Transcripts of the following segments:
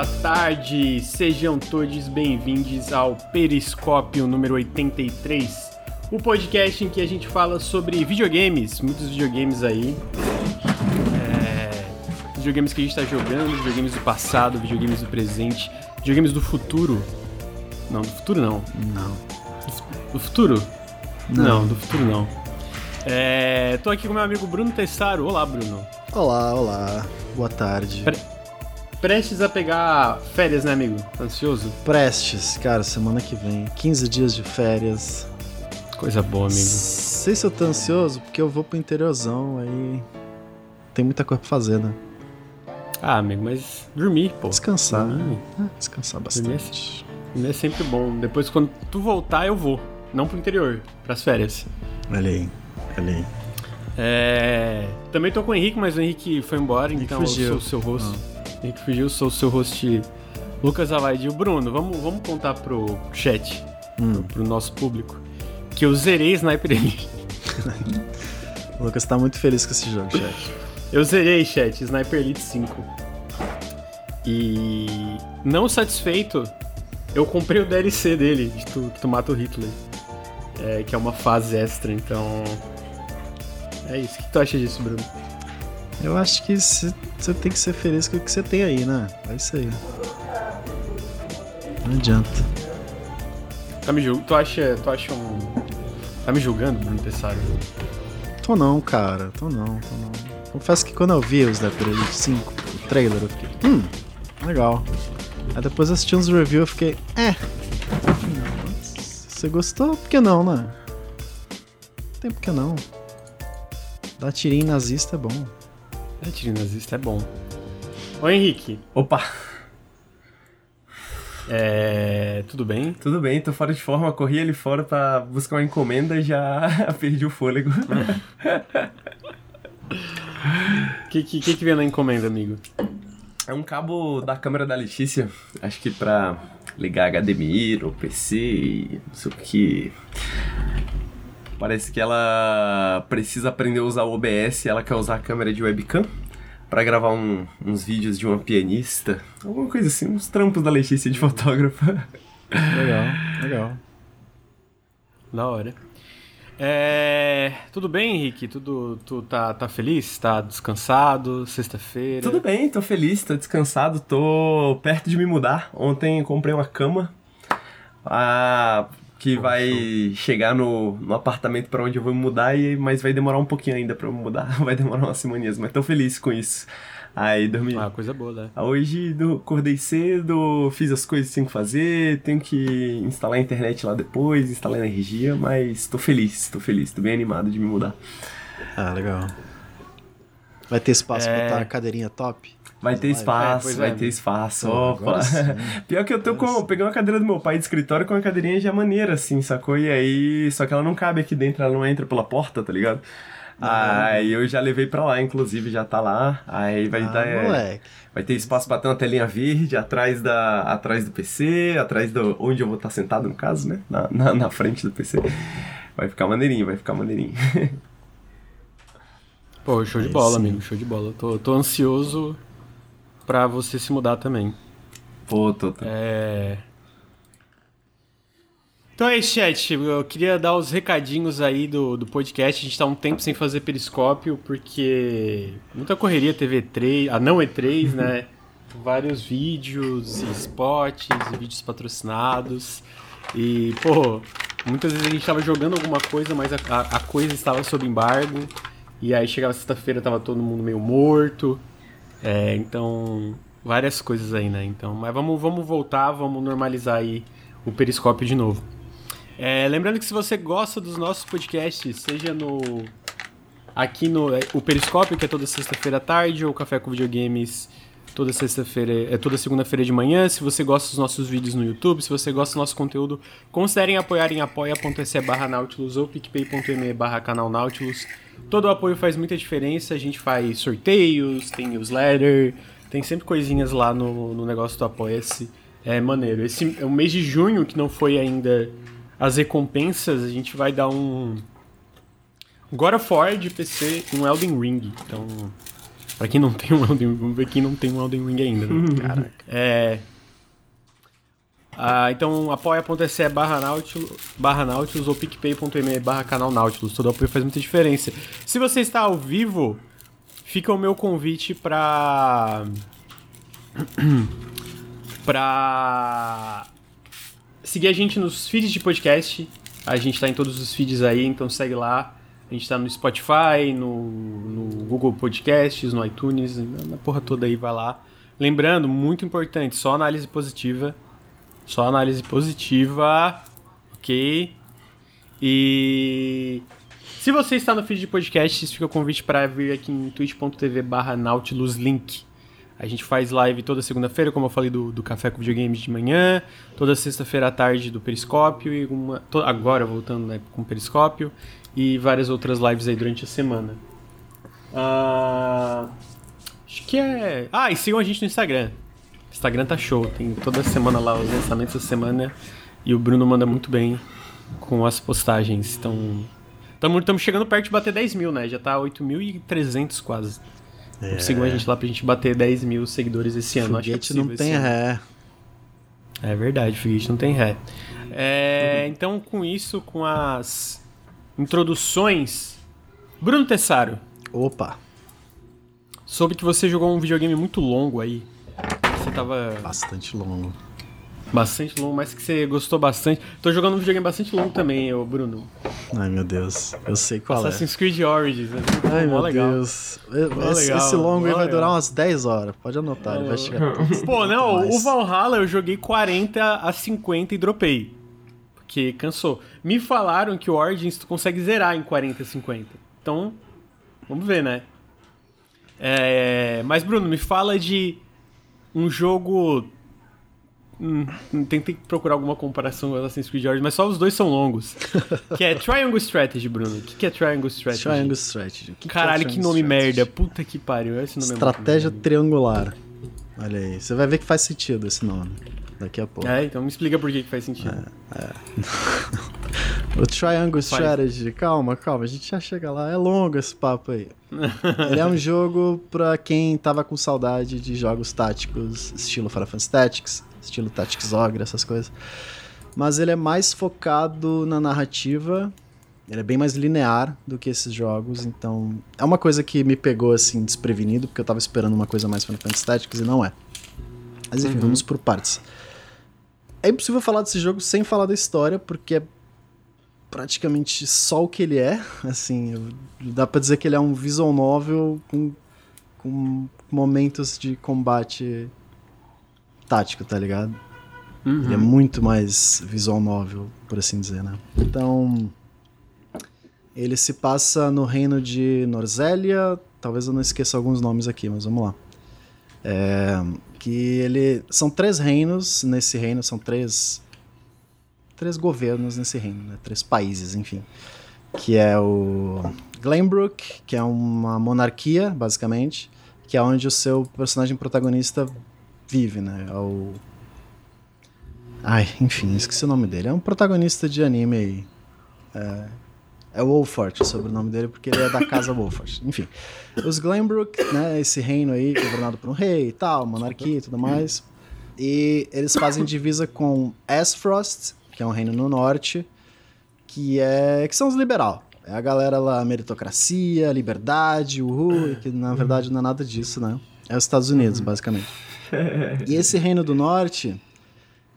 boa tarde, sejam todos bem-vindos ao Periscópio número 83, o podcast em que a gente fala sobre videogames, muitos videogames aí, é, videogames que a gente está jogando, videogames do passado, videogames do presente, videogames do futuro. Não, do futuro não. Não. Do futuro? Não. Não, do futuro não. É, tô aqui com meu amigo Bruno Tessaro. Olá, Bruno. Olá, olá. Boa tarde. Pre- Prestes a pegar férias, né, amigo? Tá ansioso? Prestes, cara, semana que vem. 15 dias de férias. Coisa boa, amigo. Sei se eu tô ansioso, porque eu vou pro interiorzão, aí. Tem muita coisa pra fazer, né? Ah, amigo, mas dormir, pô. Descansar. Dormir, É, descansar bastante. dormir é sempre bom. Depois, quando tu voltar, eu vou. Não pro interior, pras férias. Olha aí, olha aí. É... Também tô com o Henrique, mas o Henrique foi embora, Henrique então fugiu. eu sou o seu host. O Henrique fugiu, sou o seu host Lucas Avaidi. O Bruno, vamos, vamos contar pro chat, Hum, pro nosso público, que eu zerei Sniper Elite. o Lucas tá muito feliz com esse jogo, chat. Eu zerei, chat, Sniper Elite 5. E não satisfeito, eu comprei o DLC dele, de tu, que tu mata o Hitler. É, que é uma fase extra, então. É isso. O que tu acha disso, Bruno? Eu acho que você tem que ser feliz com o que você tem aí, né? É isso aí. Não adianta. Tá me julgando? Tu acha, tu acha um. Tá me julgando, Bruno Tessaro? Tô não, cara. Tô não, tô não. Confesso que quando eu vi os Elite 5, o trailer, eu fiquei, hum, legal. Aí depois assisti uns reviews eu fiquei, é. Você gostou? Por que não, né? Tem por que não. Dar tirinho nazista é bom. É, tiro nazista é bom. Ô Henrique, Opa, é. Tudo bem? tudo bem, tô fora de forma, corri ali fora pra buscar uma encomenda e já perdi o fôlego. O que, que, que que vem na encomenda, amigo? É um cabo da câmera da Letícia, acho que pra ligar HDMI ou PC e não sei o que. Parece que ela precisa aprender a usar o OBS, ela quer usar a câmera de webcam pra gravar um- uns vídeos de uma pianista, alguma coisa assim, uns trampos da Letícia de fotógrafa. Legal, legal. Da hora. É. Tudo bem, Henrique? Tudo. Tu tá, tá feliz? Tá descansado? Sexta-feira? Tudo bem, tô feliz, tô descansado, tô perto de me mudar. Ontem comprei uma cama ah, que vai chegar no, no apartamento pra onde eu vou me mudar, e, mas vai demorar um pouquinho ainda pra eu mudar. Vai demorar umas semaninhas, mas tô feliz com isso. Aí dormi. Ah, coisa boa, né? Hoje do- acordei cedo, fiz as coisas que tinha que fazer, tenho que instalar a internet lá depois, instalar energia, mas tô feliz, tô feliz, tô bem animado de me mudar. Ah, legal. Vai ter espaço É. pra botar a cadeirinha top? Vai ter Vai, espaço, pois vai é. ter espaço. Opa. Pior que eu tô com. Peguei uma cadeira do meu pai de escritório com uma cadeirinha já maneira, assim, sacou? E aí. Só que ela não cabe aqui dentro, ela não entra pela porta, tá ligado? Aí eu já levei pra lá, inclusive, já tá lá. Aí vai ah, dar. é, moleque. vai ter espaço pra ter uma telinha verde atrás, da, atrás do PC, atrás do. onde eu vou estar sentado, no caso, né? Na, na, na frente do PC. Vai ficar maneirinho, vai ficar maneirinho. Pô, show de bola, sim. amigo. Show de bola. Tô, tô ansioso pra você se mudar também. Pô, tô. tô- É. Então é isso, chat. Eu queria dar os recadinhos aí do, do podcast. A gente tá um tempo sem fazer periscópio, porque muita correria teve E3, a não E3, né? Vários vídeos, e spots, e vídeos patrocinados. E, pô, muitas vezes a gente tava jogando alguma coisa, mas a, a, a coisa estava sob embargo. E aí chegava sexta-feira, tava todo mundo meio morto. É, então, várias coisas aí, né? Então, mas vamos, vamos voltar, vamos normalizar aí o periscópio de novo. É, lembrando que se você gosta dos nossos podcasts, seja no aqui no é, o Periscópio, que é toda sexta-feira à tarde, ou Café com Videogames toda sexta-feira, é toda segunda-feira de manhã. Se você gosta dos nossos vídeos no YouTube, se você gosta do nosso conteúdo, considerem apoiar em apoia.se barra Nautilus ou picpay.me barra canal Nautilus. Todo o apoio faz muita diferença, a gente faz sorteios, tem newsletter, tem sempre coisinhas lá no, no negócio do Apoia-se. É maneiro. Esse é o mês de junho, que não foi ainda as recompensas, a gente vai dar um God of War de PC e um Elden Ring. Então, Pra quem não tem um Elden Ring, vamos ver quem não tem um Elden Ring ainda, né? Caraca. É. Ah, então apoia.se barra Nautilus, barra Nautilus ou picpay.me barra canal Nautilus. Todo apoio faz muita diferença. Se você está ao vivo, fica o meu convite pra. pra. seguir a gente nos feeds de podcast. A gente tá em todos os feeds aí, então segue lá. A gente tá no Spotify, no, no Google Podcasts, no iTunes, na porra toda aí, vai lá. Lembrando, muito importante, só análise positiva. Só análise positiva, ok? E se você está no feed de podcasts, fica o convite para vir aqui em twitch.tv barra nautiluslink. A gente faz live toda segunda-feira, como eu falei do, do Café com Videogames de manhã, toda sexta-feira à tarde do Periscópio, e uma, to, agora voltando né, com o Periscópio, e várias outras lives aí durante a semana. Ah, acho que é. Ah, e sigam a gente no Instagram. Instagram tá show, tem toda semana lá os lançamentos da semana e o Bruno manda muito bem com as postagens. Então, estamos chegando perto de bater 10 mil, né? Já tá 8.300 quase. É. Então, sigam a gente lá pra gente bater 10 mil seguidores esse ano. Acho que é Foguete não tem ré. É verdade, foguete não tem ré. É, então, com isso, com as introduções, Bruno Tessaro, Opa, soube que você jogou um videogame muito longo aí. Você tava bastante longo. bastante longo, mas que você gostou bastante. Tô jogando um videogame bastante longo também, ô Bruno. Ai meu Deus, eu sei qual Assassin's Creed Origins, né? é. Ai meu legal. Deus. Esse, legal, esse longo aí vai legal. durar umas 10 horas. Pode anotar, ele vai chegar. Pô, não, mais. o Valhalla eu joguei 40 a 50 e dropei. Porque cansou. Me falaram que o Origins tu consegue zerar em 40 a 50. Então, vamos ver, né? É, mas, Bruno, me fala de um jogo. Hum, hum, tentei procurar alguma comparação com Assassin's Creed Origins, mas só os dois são longos. que é Triangle Strategy, Bruno. O que, que é Triangle Strategy? Triangle Strategy. Que que é Caralho, que Triangle nome Strategy? merda. Puta que pariu. Esse nome é Estratégia merda. triangular. Olha aí, você vai ver que faz sentido esse nome. Daqui a pouco. É, então me explica por que, que faz sentido. O Triangle Faz. Strategy, calma, calma, a gente já chega lá. É longo esse papo aí. Ele é um jogo pra quem tava com saudade de jogos táticos, estilo Final Fantasy Tactics, estilo Tactics Ogre, essas coisas. Mas ele é mais focado na narrativa, ele é bem mais linear do que esses jogos, então é uma coisa que me pegou assim desprevenido, porque eu tava esperando uma coisa mais Final Fantasy Tactics e não é. Mas enfim, Uhum. vamos por partes. É impossível falar desse jogo sem falar da história, porque é praticamente só o que ele é. Assim, dá pra dizer que ele é um visual novel com, com momentos de combate tático, tá ligado? Uhum. Ele é muito mais visual novel, por assim dizer, né? Então, ele se passa no reino de Norzélia. Talvez eu não esqueça alguns nomes aqui, mas vamos lá. É, que ele são três reinos nesse reino, são três três governos nesse reino, né? Três países, enfim. Que é o Glenbrook, que é uma monarquia, basicamente, que é onde o seu personagem protagonista vive, né? É o Ai, enfim, esqueci o nome dele. É um protagonista de anime aí. É, é Wolfort o sobrenome dele, porque ele é da casa Wolfort. Enfim. Os Glenbrook, né, esse reino aí, governado por um rei e tal, monarquia e tudo mais. E eles fazem divisa com Aesfrost, que é um reino no norte, que é que são os liberal. É a galera lá, meritocracia, liberdade, uhul, que na verdade não é nada disso, né? É os Estados Unidos, basicamente. E esse reino do norte,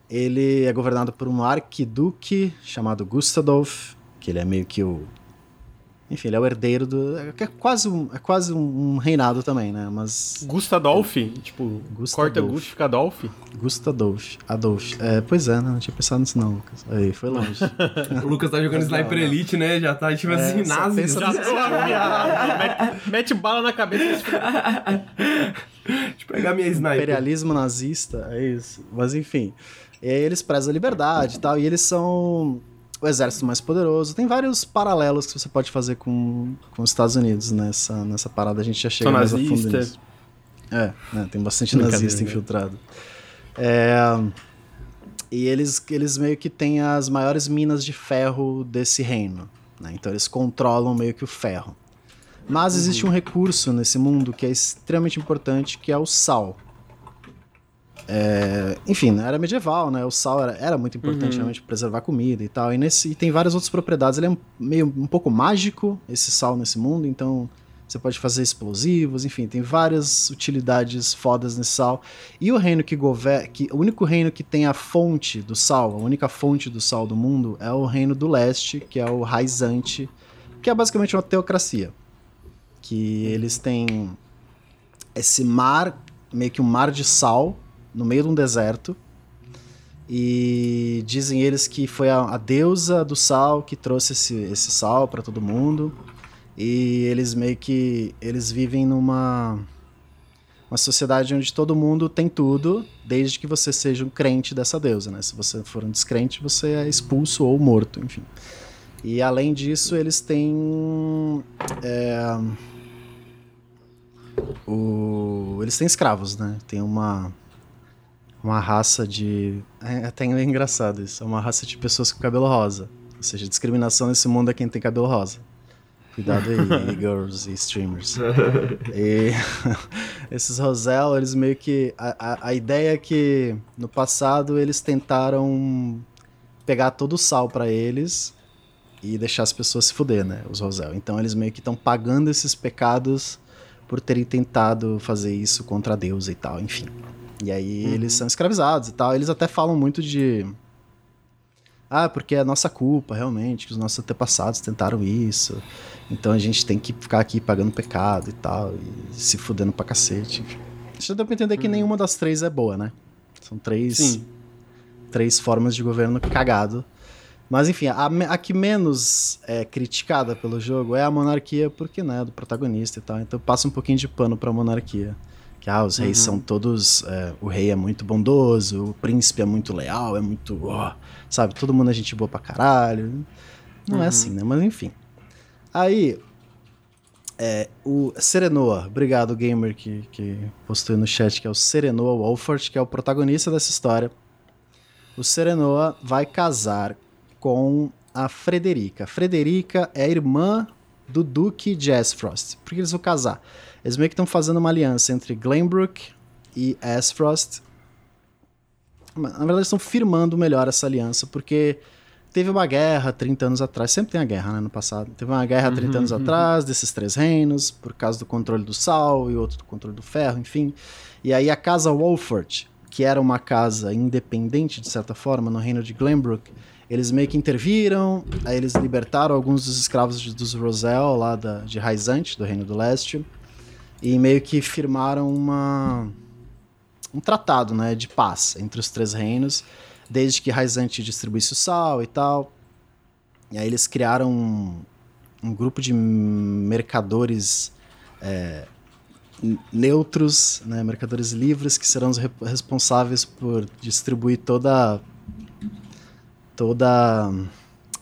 ele é governado por um arquiduque chamado Gustadolf, que ele é meio que o. Enfim, ele é o herdeiro do. É é quase um, é quase um, reinado também, né? Mas. Gustadolf? Tipo, Gustadolf. corta Gust, fica Adolf? Gustadolf. Adolf. É, pois é, né? Não tinha pensado nisso, não, Lucas. Aí, foi longe. O Lucas tá jogando Sniper Elite, né? Já tá, tipo É, assim, nazi. Já mete, mete bala na cabeça eu pegar minha sniper. imperialismo nazista, é isso. Mas enfim. E aí eles prezam a liberdade e tal, e eles são o exército mais poderoso. Tem vários paralelos que você pode fazer com, com os Estados Unidos nessa, nessa parada. A gente já chega mais a fundo nisso. É, né, tem bastante nazista infiltrado. É, e eles, eles meio que têm as maiores minas de ferro desse reino. né? Então eles controlam meio que o ferro. Mas existe um recurso nesse mundo que é extremamente importante, que é o sal. É, enfim, na era medieval, né? O sal era, era muito importante Uhum. realmente preservar comida e tal. E, nesse, e tem várias outras propriedades. Ele é um- meio um pouco mágico, esse sal nesse mundo, então você pode fazer explosivos, enfim, tem várias utilidades fodas nesse sal. E o reino que governa. Que, o único reino que tem a fonte do sal, a única fonte do sal do mundo, é o reino do leste, que é o Raizante, que é basicamente uma teocracia. Que eles têm esse mar, meio que um mar de sal, no meio de um deserto. E dizem eles que foi a, a deusa do sal que trouxe esse, esse sal para todo mundo. E eles meio que eles vivem numa uma sociedade onde todo mundo tem tudo, desde que você seja um crente dessa deusa, né? Se você for um descrente, você é expulso ou morto, enfim. E além disso, eles têm é, o, eles têm escravos, né? Tem uma uma raça de é até engraçado isso, é uma raça de pessoas com cabelo rosa. Ou seja, discriminação nesse mundo é quem tem cabelo rosa. Cuidado aí, girls e streamers. E esses Rosel, eles meio que. A, a, a ideia é que no passado eles tentaram pegar todo o sal pra eles e deixar as pessoas se fuder, né? Os Rosel. Então eles meio que estão pagando esses pecados por terem tentado fazer isso contra a deusa e tal, enfim. E aí eles são escravizados e tal. Eles até falam muito de. Ah, porque é nossa culpa, realmente, que os nossos antepassados tentaram isso. Então a gente tem que ficar aqui pagando pecado e tal, e se fudendo pra cacete. Já deu pra entender que nenhuma das três é boa, né? São três, Sim. três formas de governo cagado. Mas enfim, a, a que menos é criticada pelo jogo é a monarquia, porque, né, do protagonista e tal. Então passa um pouquinho de pano pra monarquia. Que, ah, os reis Uhum. são todos. é, o rei é muito bondoso, o príncipe é muito leal, é muito. sabe, todo mundo é gente boa pra caralho. Não é Uhum. assim, né? Mas enfim. Aí. É, o Serenoa, obrigado, gamer, que, que postou no chat, que é o Serenoa Wolford, que é o protagonista dessa história. O Serenoa vai casar com a Frederica. Frederica é a irmã do Duque de Aesfrost. Por que eles vão casar? Eles meio que estão fazendo uma aliança entre Glenbrook e Aesfrost. Na verdade, eles estão firmando melhor essa aliança, porque teve uma guerra 30 anos atrás. Sempre tem a guerra, né? No passado. Teve uma guerra 30 anos atrás desses três reinos, por causa do controle do sal e outro do controle do ferro, enfim. E aí a casa Wolford, que era uma casa independente, de certa forma, no reino de Glenbrook, eles meio que interviram, aí eles libertaram alguns dos escravos de- dos Rosel, lá da, de Raizante, do Reino do Leste, e meio que firmaram uma, um tratado né, de paz entre os três reinos, desde que Raizante distribuísse o sal e tal. E aí eles criaram um, um grupo de mercadores é, neutros, né, mercadores livres, que serão os re- responsáveis por distribuir toda toda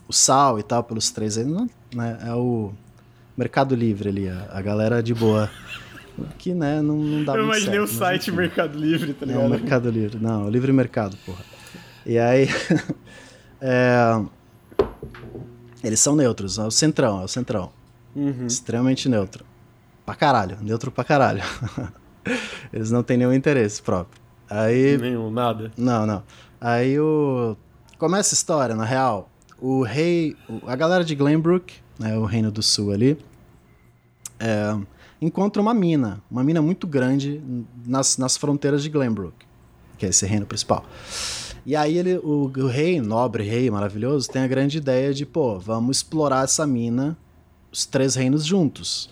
o sal e tal pelos três reinos, né? É o Mercado Livre ali, a, a galera de boa. Que, né, não, não dá Eu muito imaginei o certo, mas site enfim. Mercado Livre, tá Não, ligado? Mercado Livre. Não, Livre Mercado, porra. E aí. é, eles são neutros, é o centrão, é o centrão. Uhum. Extremamente neutro. Pra caralho, neutro pra caralho. eles não têm nenhum interesse próprio. Aí. Nenhum, nada. Não, não. Aí o. Começa a história, na real. O rei. o- A galera de Glenbrook, né, o reino do sul ali, é, encontra uma mina. Uma mina muito grande nas, nas fronteiras de Glenbrook, que é esse reino principal. E aí ele, o, o rei, nobre rei maravilhoso, tem a grande ideia de, pô, vamos explorar essa mina, os três reinos juntos.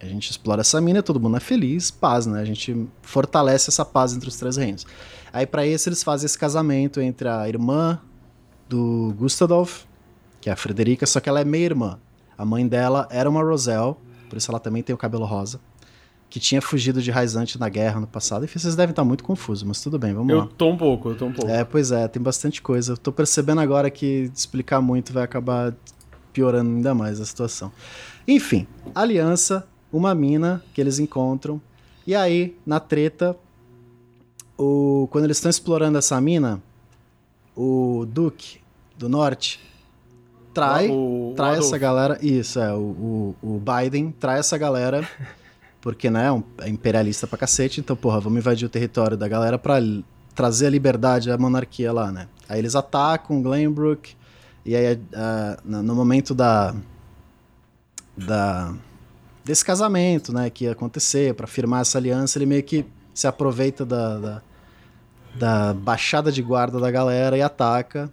A gente explora essa mina, todo mundo é feliz, paz, né? A gente fortalece essa paz entre os três reinos. Aí pra isso eles fazem esse casamento entre a irmã do Gustadolf, que é a Frederica, só que ela é meia-irmã. A mãe dela era uma Rosel, por isso ela também tem o cabelo rosa, que tinha fugido de Raizante na guerra no passado. Enfim, vocês devem estar muito confusos, mas tudo bem, vamos Eu lá. tô um pouco, eu tô um pouco. É, pois é, tem bastante coisa. Eu tô percebendo agora que explicar muito vai acabar piorando ainda mais a situação. Enfim, aliança, uma mina que eles encontram. E aí, na treta, o, quando eles estão explorando essa mina, o Duque do Norte trai. O, trai essa galera. Isso, é. O, o, o Biden trai essa galera. Porque, né, é imperialista pra cacete. Então, porra, vamos invadir o território da galera pra trazer a liberdade, a monarquia lá, né? Aí eles atacam Glenbrook. E aí, uh, no momento da. da desse casamento, né, que ia acontecer, para firmar essa aliança, ele meio que se aproveita da, da, da baixada de guarda da galera e ataca.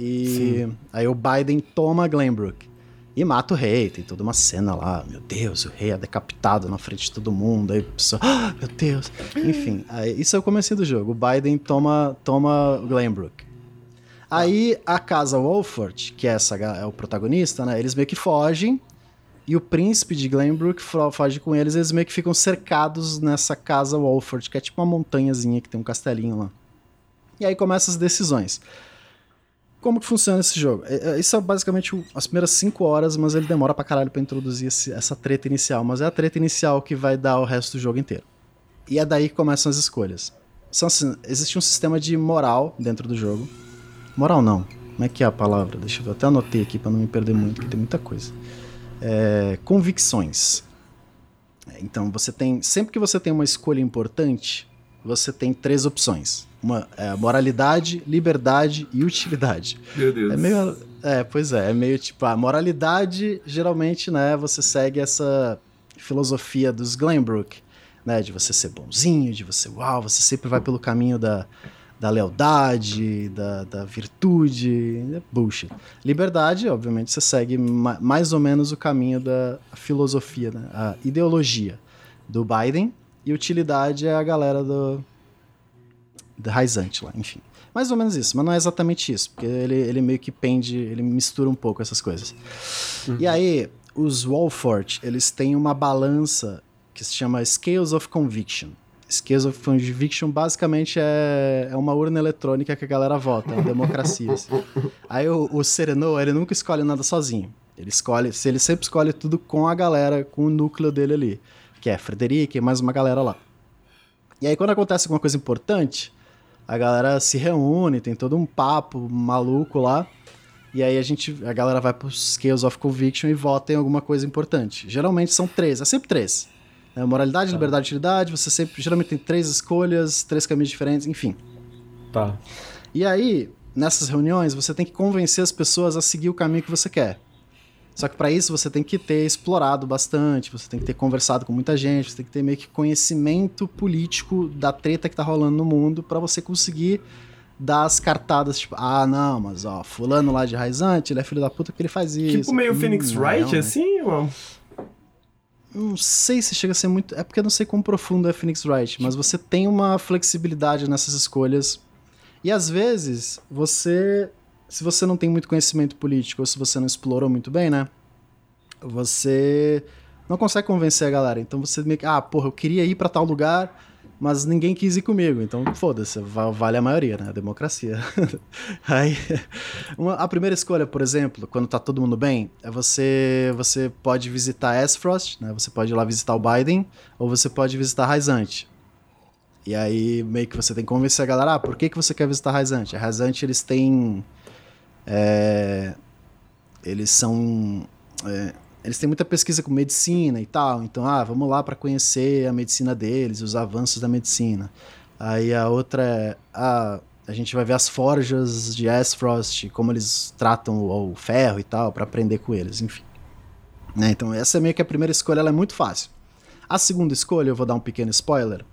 E Sim. aí o Biden toma Glenbrook e mata o rei. Tem toda uma cena lá, meu Deus, o rei é decapitado na frente de todo mundo. Aí a pessoa, ah, meu Deus. Enfim, aí, isso é o começo do jogo. O Biden toma, toma Glenbrook. Aí a casa Wolford, que é, essa, é o protagonista, né? Eles meio que fogem e o príncipe de Glenbrook foge com eles, eles meio que ficam cercados nessa casa Wolford, que é tipo uma montanhazinha que tem um castelinho lá. E aí começam as decisões. Como que funciona esse jogo? É, é, isso é basicamente as primeiras 5 horas, mas ele demora pra caralho pra introduzir esse, essa treta inicial. Mas é a treta inicial que vai dar o resto do jogo inteiro. E é daí que começam as escolhas. São, assim, existe um sistema de moral dentro do jogo. Moral não. Como é que é a palavra? Deixa eu. Até anotei aqui pra não me perder muito, porque tem muita coisa é, convicções. Então você tem. Sempre que você tem uma escolha importante, você tem três opções. Uma é moralidade, liberdade e utilidade. Meu Deus. É meio. É, pois é, é meio tipo, a moralidade, geralmente, né, você segue essa filosofia dos Glenbrook, né, de você ser bonzinho, de você, uau, você sempre vai pelo caminho da, da lealdade, da, da virtude, é bullshit. Liberdade, obviamente, você segue ma mais ou menos o caminho da filosofia, né? a ideologia do Biden, e utilidade é a galera do Raizante lá, enfim. Mais ou menos isso, mas não é exatamente isso, porque ele, ele meio que pende, ele mistura um pouco essas coisas. Uhum. E aí, os Wolfort, eles têm uma balança que se chama Scales of Conviction. Scales of Conviction basicamente é, é uma urna eletrônica que a galera vota, é uma democracia. Assim. Aí o, o Sereno, ele nunca escolhe nada sozinho. Ele escolhe, se ele sempre escolhe tudo com a galera, com o núcleo dele ali, que é Frederic e mais uma galera lá. E aí quando acontece alguma coisa importante, a galera se reúne, tem todo um papo maluco lá. E aí a gente, a galera vai pro Scales of Conviction e vota em alguma coisa importante. Geralmente são três, é sempre três. É, moralidade, tá. liberdade e utilidade, você sempre, geralmente tem três escolhas, três caminhos diferentes, enfim. Tá. E aí, nessas reuniões, você tem que convencer as pessoas a seguir o caminho que você quer. Só que para isso você tem que ter explorado bastante, você tem que ter conversado com muita gente, você tem que ter meio que conhecimento político da treta que tá rolando no mundo para você conseguir dar as cartadas, tipo, ah, não, mas ó, fulano lá de Raizante, ele é filho da puta que ele faz tipo isso. Tipo meio hum, Phoenix Wright, assim, ou... Não sei se chega a ser muito. É porque eu não sei quão profundo é Phoenix Wright, mas você tem uma flexibilidade nessas escolhas. E às vezes, você. Se você não tem muito conhecimento político, ou se você não explorou muito bem, né? Você não consegue convencer a galera. Então você meio que. Ah, porra, eu queria ir para tal lugar mas ninguém quis ir comigo, então foda-se, vale a maioria, né? A democracia. Aí, uma, a primeira escolha, por exemplo, quando tá todo mundo bem, é você você pode visitar Esfrost, né? Você pode ir lá visitar o Biden, ou você pode visitar Raizante. E aí, meio que você tem que convencer a galera, ah, por que, que você quer visitar Raizante? A Raizante, eles têm... É, eles são... É, eles têm muita pesquisa com medicina e tal, então, ah, vamos lá para conhecer a medicina deles, os avanços da medicina. Aí a outra é, ah, a gente vai ver as forjas de Asfrost, como eles tratam o, o ferro e tal, para aprender com eles, enfim. Né? Então, essa é meio que a primeira escolha, ela é muito fácil. A segunda escolha, eu vou dar um pequeno spoiler,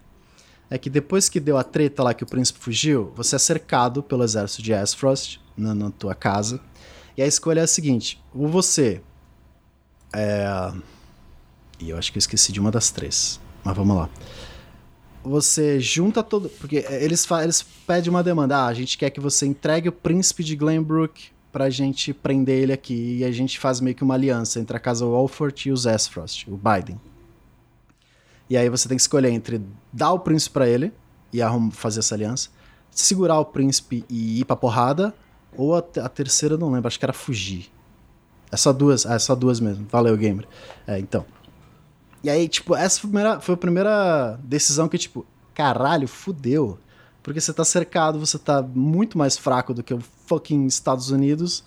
é que depois que deu a treta lá que o príncipe fugiu, você é cercado pelo exército de Asfrost na, na tua casa. E a escolha é a seguinte: ou você é... E eu acho que eu esqueci de uma das três. Mas vamos lá. Você junta todo. Porque eles, eles pedem uma demanda. Ah, a gente quer que você entregue o príncipe de Glenbrook pra gente prender ele aqui. E a gente faz meio que uma aliança entre a casa Walford e os Esfrost, o Biden. E aí você tem que escolher entre dar o príncipe para ele e fazer essa aliança, segurar o príncipe e ir pra porrada, ou a, a terceira não lembro, acho que era fugir. É só duas, é só duas mesmo. Valeu, gamer. É, então. E aí, tipo, essa foi a, primeira, foi a primeira decisão que, tipo, caralho, fudeu. Porque você tá cercado, você tá muito mais fraco do que o fucking Estados Unidos.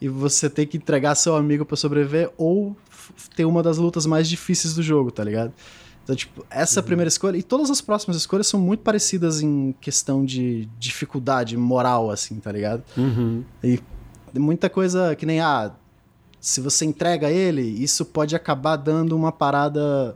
e você tem que entregar seu amigo para sobreviver ou ter uma das lutas mais difíceis do jogo, tá ligado? Então, tipo, essa uhum. primeira escolha e todas as próximas escolhas são muito parecidas em questão de dificuldade moral, assim, tá ligado? Uhum. E muita coisa que nem, ah, se você entrega ele, isso pode acabar dando uma parada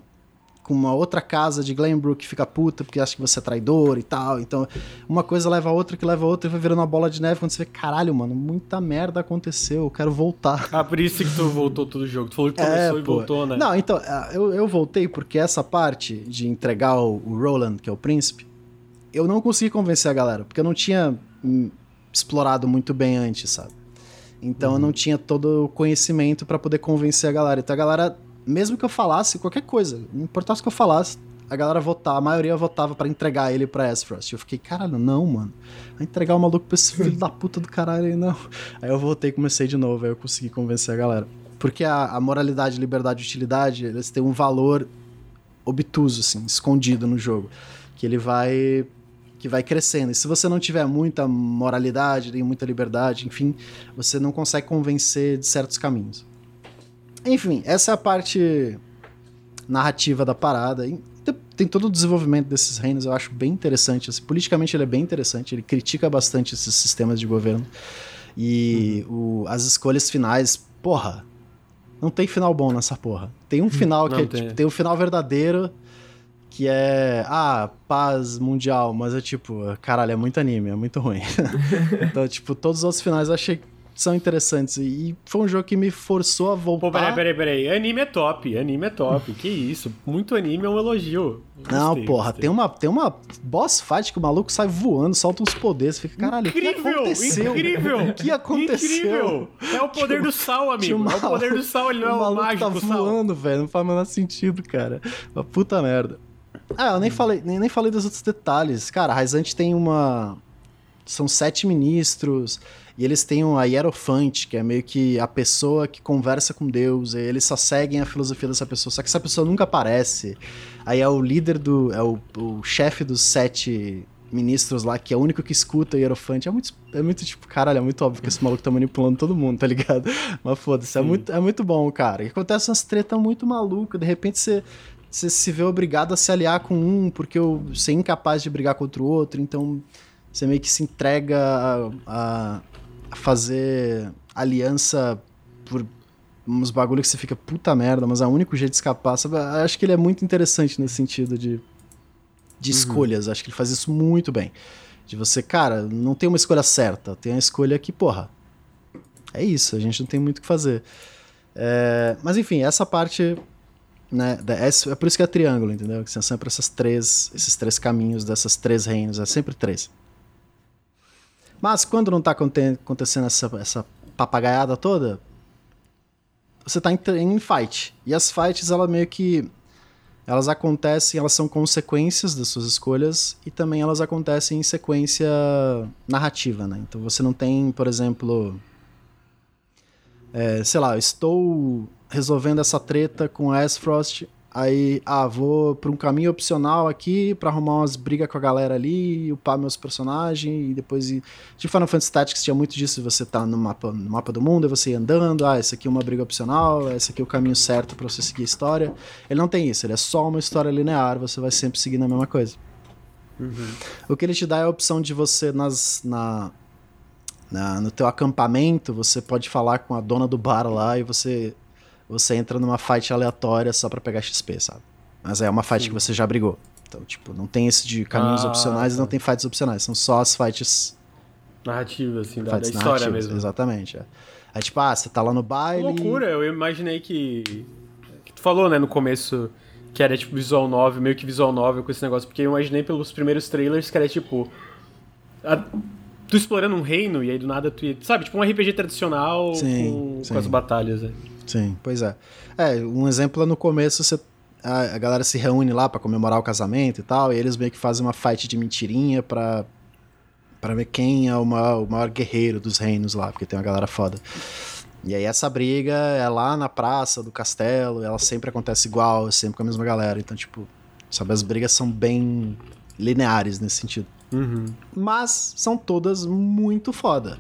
com uma outra casa de Glenbrook que fica puta porque acha que você é traidor e tal. Então, uma coisa leva a outra, que leva a outra e vai virando uma bola de neve quando você vê, caralho, mano, muita merda aconteceu, eu quero voltar. Ah, por isso que tu voltou todo o jogo. Tu falou que começou é, e pô. voltou, né? Não, então, é, eu, eu voltei porque essa parte de entregar o, o Roland, que é o príncipe, eu não consegui convencer a galera, porque eu não tinha hum, explorado muito bem antes, sabe? Então uhum. eu não tinha todo o conhecimento para poder convencer a galera. Então a galera mesmo que eu falasse qualquer coisa, não importasse o que eu falasse, a galera votava, a maioria votava para entregar ele pra Asphrust. Eu fiquei, caralho, não, mano. Vai entregar o maluco pra esse filho da puta do caralho aí, não. Aí eu voltei e comecei de novo, aí eu consegui convencer a galera. Porque a, a moralidade, liberdade e utilidade, eles têm um valor obtuso, assim, escondido no jogo. Que ele vai. que vai crescendo. E se você não tiver muita moralidade, nem muita liberdade, enfim, você não consegue convencer de certos caminhos. Enfim, essa é a parte narrativa da parada. Tem todo o desenvolvimento desses reinos, eu acho bem interessante. Assim, politicamente ele é bem interessante, ele critica bastante esses sistemas de governo. E uhum. o, as escolhas finais, porra, não tem final bom nessa porra. Tem um final que é, tem. Tipo, tem um final verdadeiro que é ah, paz mundial, mas é tipo, caralho, é muito anime, é muito ruim. então, tipo, todos os outros finais eu achei são interessantes. E foi um jogo que me forçou a voltar. Pô, peraí, peraí, peraí. Anime é top, anime é top. que isso? Muito anime é um elogio. Gostei, Não, porra, tem uma, tem uma boss fight que o maluco sai voando, solta uns poderes. Fica, caralho, incrível, o que aconteceu? Incrível! O que aconteceu? Incrível! É o poder do sal, amigo. Maluco, é o poder do sal, ele não é o, maluco mágico tá voando, velho. Não faz o menor sentido, cara. Uma puta merda. Ah, eu nem falei, nem, nem falei dos outros detalhes. Cara, a Raizante tem uma. São sete ministros. E eles têm a Hierofante, que é meio que a pessoa que conversa com Deus, e eles só seguem a filosofia dessa pessoa, só que essa pessoa nunca aparece. Aí é o líder do. é o, o chefe dos sete ministros lá, que é o único que escuta o Hierofante. É muito, é muito tipo, caralho, é muito óbvio que esse maluco tá manipulando todo mundo, tá ligado? Mas foda-se, é muito, é muito bom, cara. E acontece umas tretas muito malucas, de repente você você se vê obrigado a se aliar com um, porque você é incapaz de brigar contra o outro, então você meio que se entrega a, a, fazer aliança por uns bagulho que você fica puta merda, mas é o único jeito de escapar. Sabe? Acho que ele é muito interessante nesse sentido de, de uhum. escolhas. Acho que ele faz isso muito bem. De você, cara, não tem uma escolha certa, tem a escolha que, porra, é isso, a gente não tem muito o que fazer. É, mas enfim, essa parte. Né, é, é por isso que é triângulo, entendeu? Que são sempre essas três, esses três caminhos dessas três reinos, é sempre três. Mas quando não tá acontecendo essa, essa papagaiada toda, você tá em, em fight. E as fights, ela meio que. Elas acontecem, elas são consequências das suas escolhas e também elas acontecem em sequência narrativa, né? Então você não tem, por exemplo. É, sei lá, estou resolvendo essa treta com a Frost Aí, ah, vou pra um caminho opcional aqui para arrumar umas brigas com a galera ali, upar meus personagens e depois ir. De Final Fantasy Tactics tinha muito disso, você tá no mapa, no mapa do mundo, e você ir andando, ah, esse aqui é uma briga opcional, esse aqui é o caminho certo para você seguir a história. Ele não tem isso, ele é só uma história linear, você vai sempre seguindo a mesma coisa. Uhum. O que ele te dá é a opção de você nas, na, na, no teu acampamento, você pode falar com a dona do bar lá e você você entra numa fight aleatória só para pegar XP, sabe? Mas é uma fight Sim. que você já brigou. Então, tipo, não tem esse de caminhos ah, opcionais tá. e não tem fights opcionais. São só as fights. Narrativas, assim, da, da história mesmo. Exatamente. É. Aí, tipo, ah, você tá lá no baile. Que loucura, eu imaginei que. que tu falou, né, no começo, que era tipo visual novel, meio que visual novel com esse negócio, porque eu imaginei pelos primeiros trailers que era tipo. A, tu explorando um reino e aí do nada tu ia. Sabe, tipo um RPG tradicional sim, com, sim. com as batalhas. Né? Sim, pois é. É, um exemplo é no começo você a, galera se reúne lá para comemorar o casamento e tal, e eles meio que fazem uma fight de mentirinha pra, pra ver quem é o maior, o maior guerreiro dos reinos lá, porque tem uma galera foda. E aí essa briga é lá na praça do castelo, ela sempre acontece igual, sempre com a mesma galera. Então, tipo, sabe, as brigas são bem lineares nesse sentido. Uhum. Mas são todas muito foda.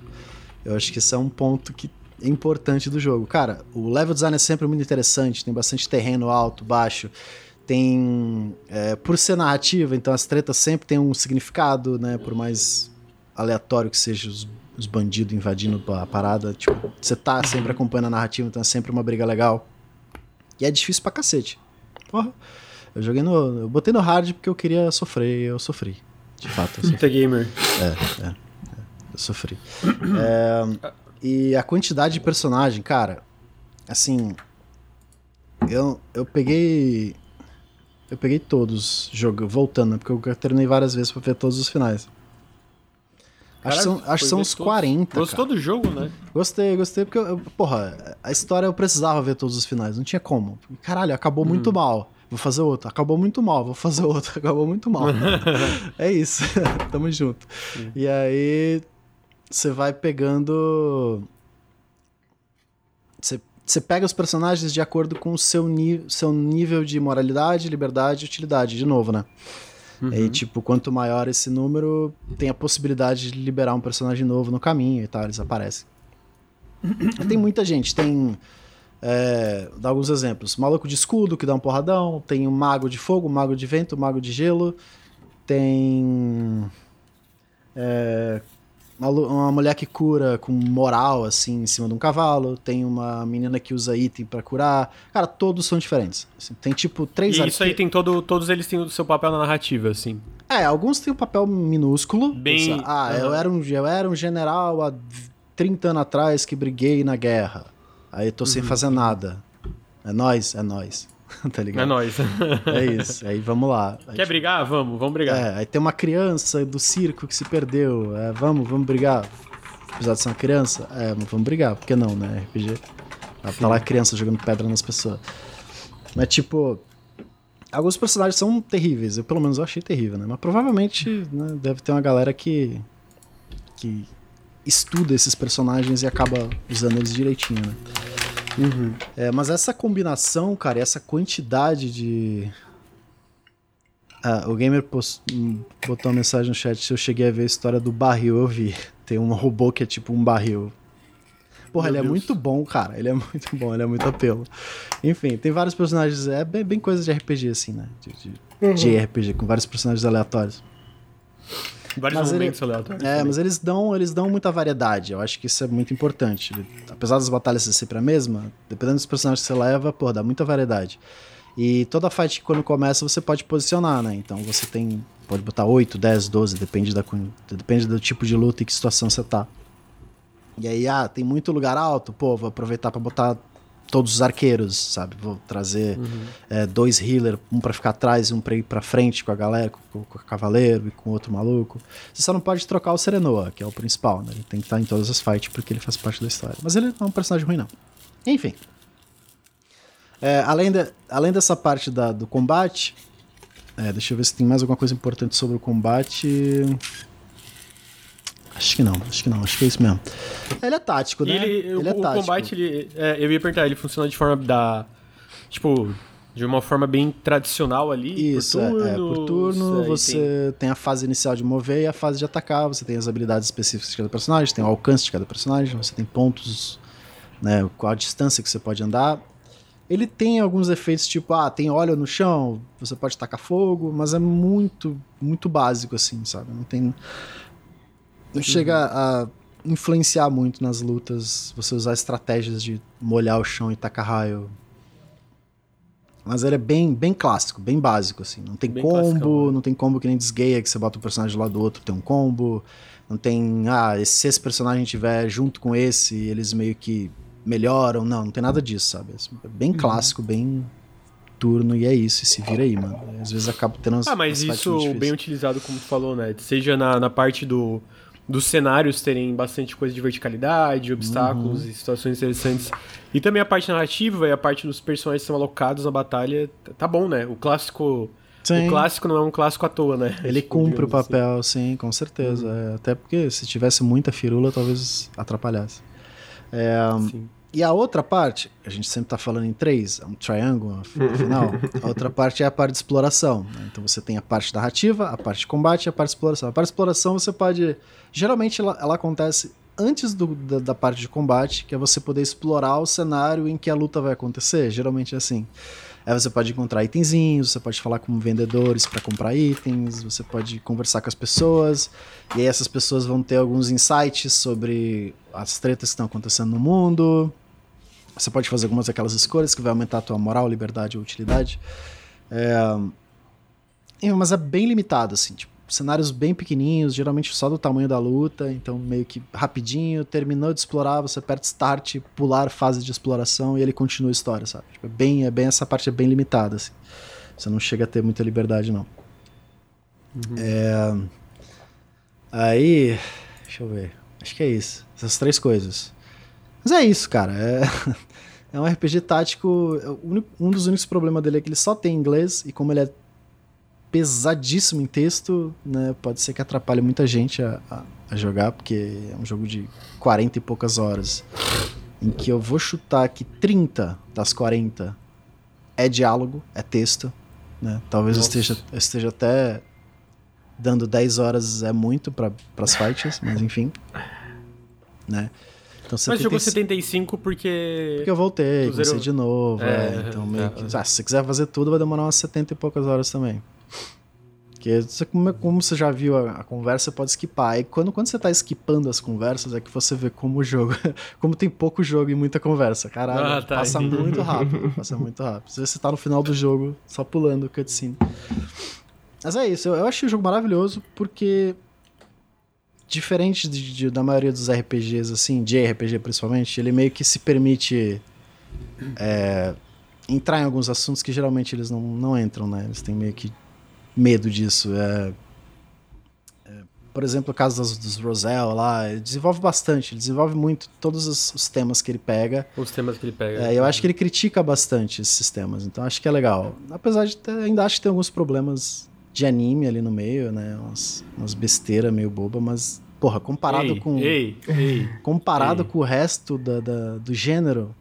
Eu acho que esse é um ponto que importante do jogo. Cara, o level design é sempre muito interessante, tem bastante terreno alto, baixo. Tem. É, por ser narrativa, então as tretas sempre têm um significado, né? Por mais aleatório que seja os, os bandidos invadindo a parada. Tipo, você tá sempre acompanhando a narrativa, então é sempre uma briga legal. E é difícil pra cacete. Porra. Eu joguei no. Eu botei no hard porque eu queria sofrer, eu sofri. De fato. Puta gamer. É, é, é. Eu sofri. É, e a quantidade de personagem, cara, assim. Eu, eu peguei. Eu peguei todos jogo, voltando, né, porque eu terminei várias vezes pra ver todos os finais. Acho que são, acho são uns todos. 40. Gostou cara. do jogo, né? Gostei, gostei, porque, eu, porra, a história eu precisava ver todos os finais, não tinha como. Caralho, acabou Uhum. muito mal, vou fazer outro. Acabou muito mal, vou fazer outro. Acabou muito mal. é isso, tamo junto. E aí, você vai pegando. Você, você pega os personagens de acordo com o seu, ni seu nível de moralidade, liberdade e utilidade, de novo, né? Uhum. E tipo, quanto maior esse número, tem a possibilidade de liberar um personagem novo no caminho e tal, eles aparecem. tem muita gente, tem. É, dá alguns exemplos. Maluco de escudo que dá um porradão, tem um mago de fogo, mago de vento, mago de gelo, tem. é, malu- uma mulher que cura com moral, assim, em cima de um cavalo. Tem uma menina que usa item pra curar. Cara, todos são diferentes. Assim, tem tipo três E isso aí tem todo. Todos eles têm o seu papel na narrativa, assim. é, alguns têm um papel minúsculo. Bem- Ah, eu, Aham. era um, eu era um general há 30 anos atrás que briguei na guerra. Aí tô Uhum. sem fazer nada. É nós, é nós. tá ligado? É nóis. É isso. Aí vamos lá. Aí, Quer brigar? Vamos, vamos brigar. É, aí tem uma criança do circo que se perdeu. É, vamos, vamos brigar. Apesar de ser uma criança, é, vamos brigar, por que não, né? RPG. Ela tá lá criança jogando pedra nas pessoas. Mas tipo. Alguns personagens são terríveis, eu pelo menos eu achei terrível, né? Mas provavelmente né, deve ter uma galera que. que estuda esses personagens e acaba usando eles direitinho, né? Uhum. É, mas essa combinação, cara, e essa quantidade de. Ah, o gamer post... hum, botou uma mensagem no chat se eu cheguei a ver a história do barril, eu vi. Tem um robô que é tipo um barril. Porra, Meu ele é Deus. muito bom, cara. Ele é muito bom, ele é muito apelo. Enfim, tem vários personagens. É bem, bem coisa de RPG, assim, né? De, de, de RPG, com vários personagens aleatórios. Vários Mas ele- momentos aleatórios. É, mas eles dão, eles dão muita variedade. Eu acho que isso é muito importante. Ele- apesar das batalhas ser sempre a mesma, dependendo dos personagens que você leva, pô, dá muita variedade. E toda fight que quando começa você pode posicionar, né? Então você tem. Pode botar 8, 10, 12, depende, da, depende do tipo de luta e que situação você tá. E aí, ah, tem muito lugar alto, pô, vou aproveitar pra botar todos os arqueiros, sabe? Vou trazer é, dois healer, um pra ficar atrás e um pra ir pra frente com a galera, com, com o cavaleiro e com outro maluco. Você só não pode trocar o Serenoa, que é o principal, né? Ele tem que estar em todas as fights porque ele faz parte da história. Mas ele não é um personagem ruim, não. Enfim. É, além, de- além dessa parte da- do combate, é, deixa eu ver se tem mais alguma coisa importante sobre o combate. Acho que não, acho que não, acho que é isso mesmo. Ele é tático, né? ele, o, é o tático. combate, ele, é, eu ia perguntar, ele funciona de forma da. Tipo, de uma forma bem tradicional ali. Isso, por é, turno. é, por turno você tem... a fase inicial de mover e a fase de atacar, você tem as habilidades específicas de cada personagem, tem o alcance de cada personagem, você tem pontos, né, qual a distância que você pode andar. Ele tem alguns efeitos tipo, ah, tem óleo no chão, você pode tacar fogo, mas é muito, muito básico assim, sabe? Não tem não chega a influenciar muito nas lutas, você usar estratégias de molhar o chão e tacar raio. Mas ele é bem, bem clássico, bem básico, assim. Não tem Bem combo, classicão, né? não tem combo que nem desgueia, que você bota o personagem do lado do outro, tem um combo. Não tem, ah, se esse personagem tiver junto com esse, eles meio que melhoram. Não, não tem nada disso, sabe? É bem Uhum. clássico, bem turno, e é isso, e se vira aí, mano. Às vezes acaba tendo umas Ah, mas isso bem utilizado, como tu falou, né? Seja na, na parte do, dos cenários terem bastante coisa de verticalidade, obstáculos Uhum. e situações interessantes. E também a parte narrativa e a parte dos personagens que são alocados na batalha, tá- tá bom, né? O clássico. Sim. O clássico não é um clássico à toa, né? Ele Tipo, cumpre o assim. papel, sim, com certeza. É, até porque se tivesse muita firula, talvez atrapalhasse. É, Sim. E a outra parte, a gente sempre tá falando em três, é um triângulo, afinal. a outra parte é a parte de exploração. né? Então você tem a parte narrativa, a parte de combate e a parte de exploração. A parte de exploração você pode. Geralmente ela, ela acontece antes do, da, da, parte de combate, que é você poder explorar o cenário em que a luta vai acontecer. Geralmente é assim. Aí você pode encontrar itenzinhos, você pode falar com vendedores para comprar itens, você pode conversar com as pessoas, e aí essas pessoas vão ter alguns insights sobre as tretas que estão acontecendo no mundo. Você pode fazer algumas daquelas escolhas que vai aumentar a tua moral, liberdade ou utilidade. É... Mas é bem limitado, assim, tipo, cenários bem pequenininhos, geralmente só do tamanho da luta, então meio que rapidinho, terminou de explorar, você aperta start, pular fase de exploração e ele continua a história, sabe? Tipo, é bem, é bem essa parte é bem limitada, assim. Você não chega a ter muita liberdade, não. Uhum. É... Aí, deixa eu ver. Acho que é isso. Essas três coisas. Mas é isso, cara. É, é um RPG tático. É um dos únicos problemas dele é que ele só tem inglês e como ele é pesadíssimo em texto, né? Pode ser que atrapalhe muita gente a, a, a, jogar, porque é um jogo de 40 e poucas horas. Em que eu vou chutar que 30 das 40 é diálogo, é texto. Né? Talvez eu esteja, eu esteja até dando 10 horas é muito para as fights, mas enfim. Né? Então, Mas jogou 75 porque. Porque eu voltei, comecei de novo. É, é, então, meio que... ah, se você quiser fazer tudo, vai demorar umas 70 e poucas horas também. Porque você, como, como você já viu a, a, conversa, pode skipar. E quando, quando você tá skipando as conversas, é que você vê como o jogo. como tem pouco jogo e muita conversa. Caralho, ah, tá, passa muito rápido. Passa muito rápido. Você tá no final do jogo só pulando o cutscene. Mas é isso, eu, eu achei o jogo maravilhoso porque. Diferente de, de, da maioria dos RPGs, assim, de RPG principalmente, ele meio que se permite. É, entrar em alguns assuntos que geralmente eles não, não entram, né? Eles têm meio que medo disso. É, é, por exemplo, o caso dos, dos Roselle lá, ele desenvolve bastante, ele desenvolve muito todos os, os temas que ele pega. Os temas que ele pega. É, eu acho que ele critica bastante esses sistemas, então acho que é legal. Apesar de ter, ainda acho que tem alguns problemas de anime ali no meio, né? Umas, umas besteiras meio boba, mas, porra, comparado ei, com. Ei, ei, comparado com o resto da, da, do gênero,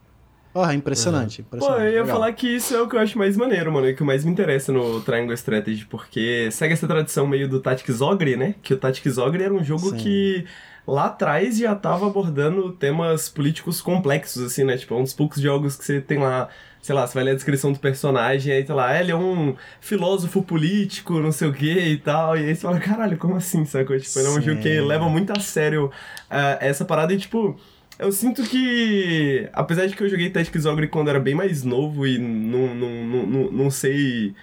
Porra, impressionante, uhum. impressionante. Pô, eu ia Legal. falar que isso é o que eu acho mais maneiro, mano, e que mais me interessa no Triangle Strategy, porque segue essa tradição meio do Tactics Ogre, né? Que o Tactics Ogre era um jogo Sim. que lá atrás já tava abordando temas políticos complexos, assim, né? Tipo, é um dos poucos jogos que você tem lá, sei lá, você vai ler a descrição do personagem, aí tá lá, ele é um filósofo político, não sei o que e tal, e aí você fala, caralho, como assim, sacou? Tipo, é um jogo que leva muito a sério uh, essa parada e, tipo eu sinto que, apesar de que eu joguei Tactics Ogre quando era bem mais novo e não, não, não, não sei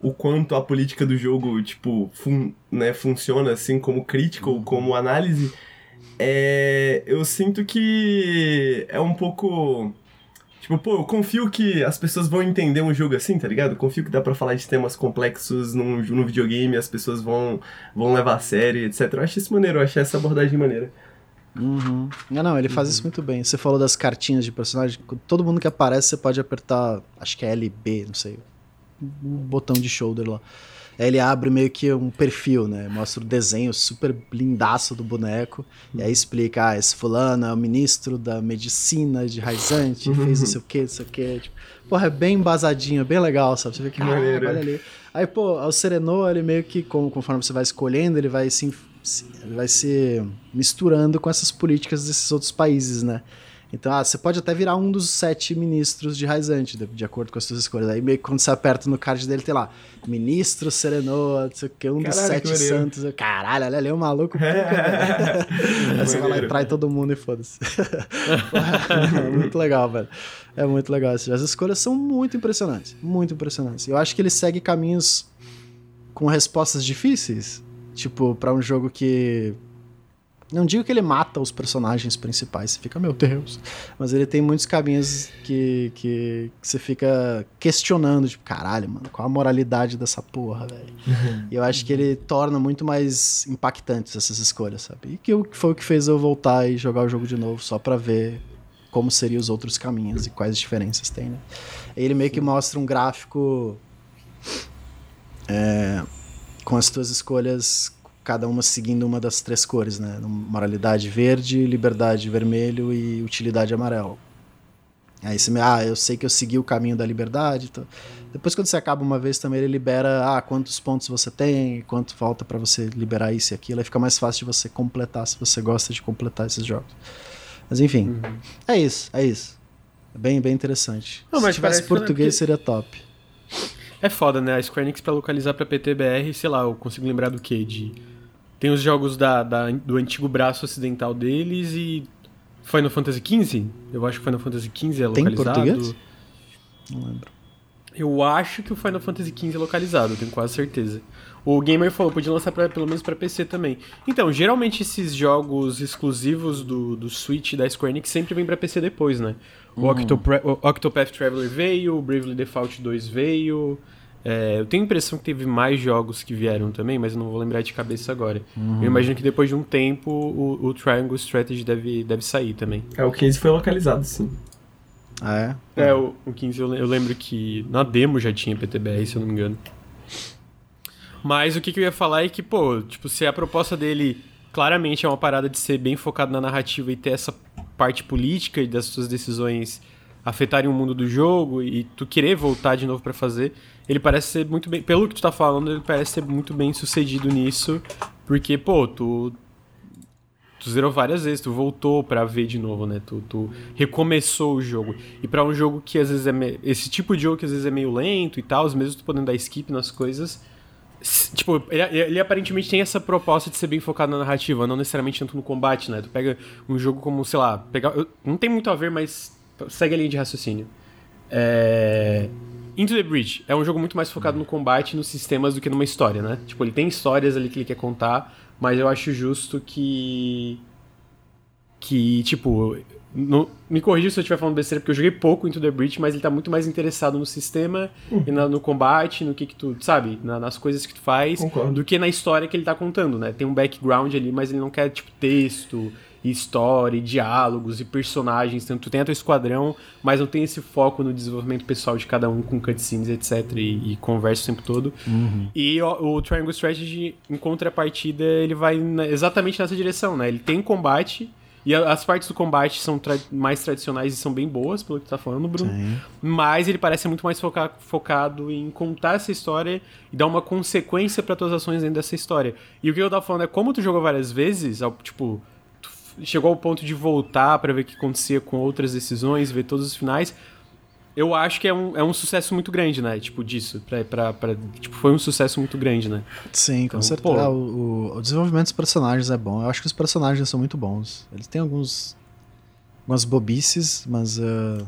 o quanto a política do jogo, tipo, fun, né, funciona assim como crítica ou como análise, é, eu sinto que é um pouco... Tipo, pô, eu confio que as pessoas vão entender um jogo assim, tá ligado? confio que dá para falar de temas complexos num, num videogame, as pessoas vão, vão levar a sério, etc. Eu acho isso maneiro, eu acho essa abordagem maneira. Uhum. Não, não, ele faz uhum. isso muito bem. Você falou das cartinhas de personagem. Todo mundo que aparece, você pode apertar, acho que é LB, não sei, o botão de shoulder lá. Aí ele abre meio que um perfil, né? Mostra o desenho super lindaço do boneco. Uhum. E aí explica, ah, esse fulano é o ministro da medicina de Raizante, fez não sei o que, não sei o que. Tipo, porra, é bem embasadinho, é bem legal, sabe? Você vê que, ah, olha ali. Aí, pô, o Serenô, ele meio que, conforme você vai escolhendo, ele vai se vai se misturando com essas políticas desses outros países, né? Então, ah, você pode até virar um dos sete ministros de Raizante, de, de, acordo com as suas escolhas. Aí, meio que quando você aperta no card dele, tem lá, ministro Serenô, não sei o que, um Caralho, dos sete santos. Caralho, olha ali, é um maluco. Aí você vai lá e trai todo mundo e foda-se. é muito legal, velho. É muito legal. As escolhas são muito impressionantes, muito impressionantes. Eu acho que ele segue caminhos com respostas difíceis, Tipo, para um jogo que. Não digo que ele mata os personagens principais, você fica, meu Deus. Mas ele tem muitos caminhos que, que, que você fica questionando, tipo, caralho, mano, qual a moralidade dessa porra, velho? Uhum. E eu acho que ele torna muito mais impactantes essas escolhas, sabe? E que foi o que fez eu voltar e jogar o jogo de novo, só pra ver como seriam os outros caminhos e quais diferenças tem, né? Ele meio que mostra um gráfico. É, com as tuas escolhas, cada uma seguindo uma das três cores, né? Moralidade verde, liberdade vermelho e utilidade amarelo. Aí você, ah, eu sei que eu segui o caminho da liberdade. Então... Depois, quando você acaba uma vez também, ele libera, ah, quantos pontos você tem, quanto falta para você liberar isso e aquilo. Aí fica mais fácil de você completar, se você gosta de completar esses jogos. Mas enfim, uhum. é isso, é isso. É bem, bem interessante. Não, se tivesse português, que... seria top. É foda, né? A Square Enix pra localizar pra PTBR, sei lá, eu consigo lembrar do que? De... Tem os jogos da, da, do antigo braço ocidental deles e Final Fantasy XV? Eu acho que Final Fantasy XV é localizado. Tem português? Não lembro. Eu acho que o Final Fantasy XV é localizado, tenho quase certeza. O Gamer falou, podia lançar pra, pelo menos para PC também. Então, geralmente esses jogos exclusivos do, do Switch da Square Enix sempre vêm para PC depois, né? O, uhum. o Octopath Traveler veio, o Bravely Default 2 veio. É, eu tenho a impressão que teve mais jogos que vieram também, mas eu não vou lembrar de cabeça agora. Uhum. Eu imagino que depois de um tempo o, o Triangle Strategy deve, deve sair também. É, o 15 foi localizado, sim. Ah, é? É, o, o 15 eu, eu lembro que na demo já tinha PTBR, se eu não me engano. Mas o que, que eu ia falar é que, pô, tipo, se a proposta dele claramente é uma parada de ser bem focado na narrativa e ter essa parte política e das suas decisões afetarem o mundo do jogo e tu querer voltar de novo para fazer, ele parece ser muito bem, pelo que tu tá falando, ele parece ser muito bem sucedido nisso, porque, pô, tu tu zerou várias vezes, tu voltou para ver de novo, né? Tu, tu recomeçou o jogo. E para um jogo que às vezes é me... esse tipo de jogo que às vezes é meio lento e tal, mesmo tu podendo dar skip nas coisas, tipo, ele, ele, aparentemente tem essa proposta de ser bem focado na narrativa, não necessariamente tanto no combate, né? Tu pega um jogo como, sei lá, pegar, não tem muito a ver, mas segue a linha de raciocínio. É... Into the Breach é um jogo muito mais focado no combate e nos sistemas do que numa história, né? Tipo, ele tem histórias ali que ele quer contar, mas eu acho justo que. Que, tipo. No, me corrija se eu estiver falando besteira, porque eu joguei pouco Into the Breach, mas ele tá muito mais interessado no sistema uhum. e na, no combate, no que que tu, sabe, na, nas coisas que tu faz, Concordo. do que na história que ele tá contando, né? Tem um background ali, mas ele não quer, tipo, texto, história, diálogos e personagens. Tanto tu tem a tua esquadrão, mas não tem esse foco no desenvolvimento pessoal de cada um com cutscenes, etc. E, e conversa o tempo todo. Uhum. E o, o, Triangle Strategy, em contrapartida, ele vai na, exatamente nessa direção, né? Ele tem combate. E as partes do combate são tra mais tradicionais e são bem boas, pelo que tu tá falando, Bruno. Sim. Mas ele parece muito mais foca focado em contar essa história e dar uma consequência para tuas ações dentro dessa história. E o que eu tava falando é como tu jogou várias vezes, tipo, chegou ao ponto de voltar para ver o que acontecia com outras decisões, ver todos os finais. Eu acho que é um, é um sucesso muito grande, né? Tipo, disso. Pra, pra, pra tipo, foi um sucesso muito grande, né? Sim, então, com certeza. É, o, o, desenvolvimento dos personagens é bom. Eu acho que os personagens são muito bons. Eles têm alguns. algumas bobices, mas. Uh,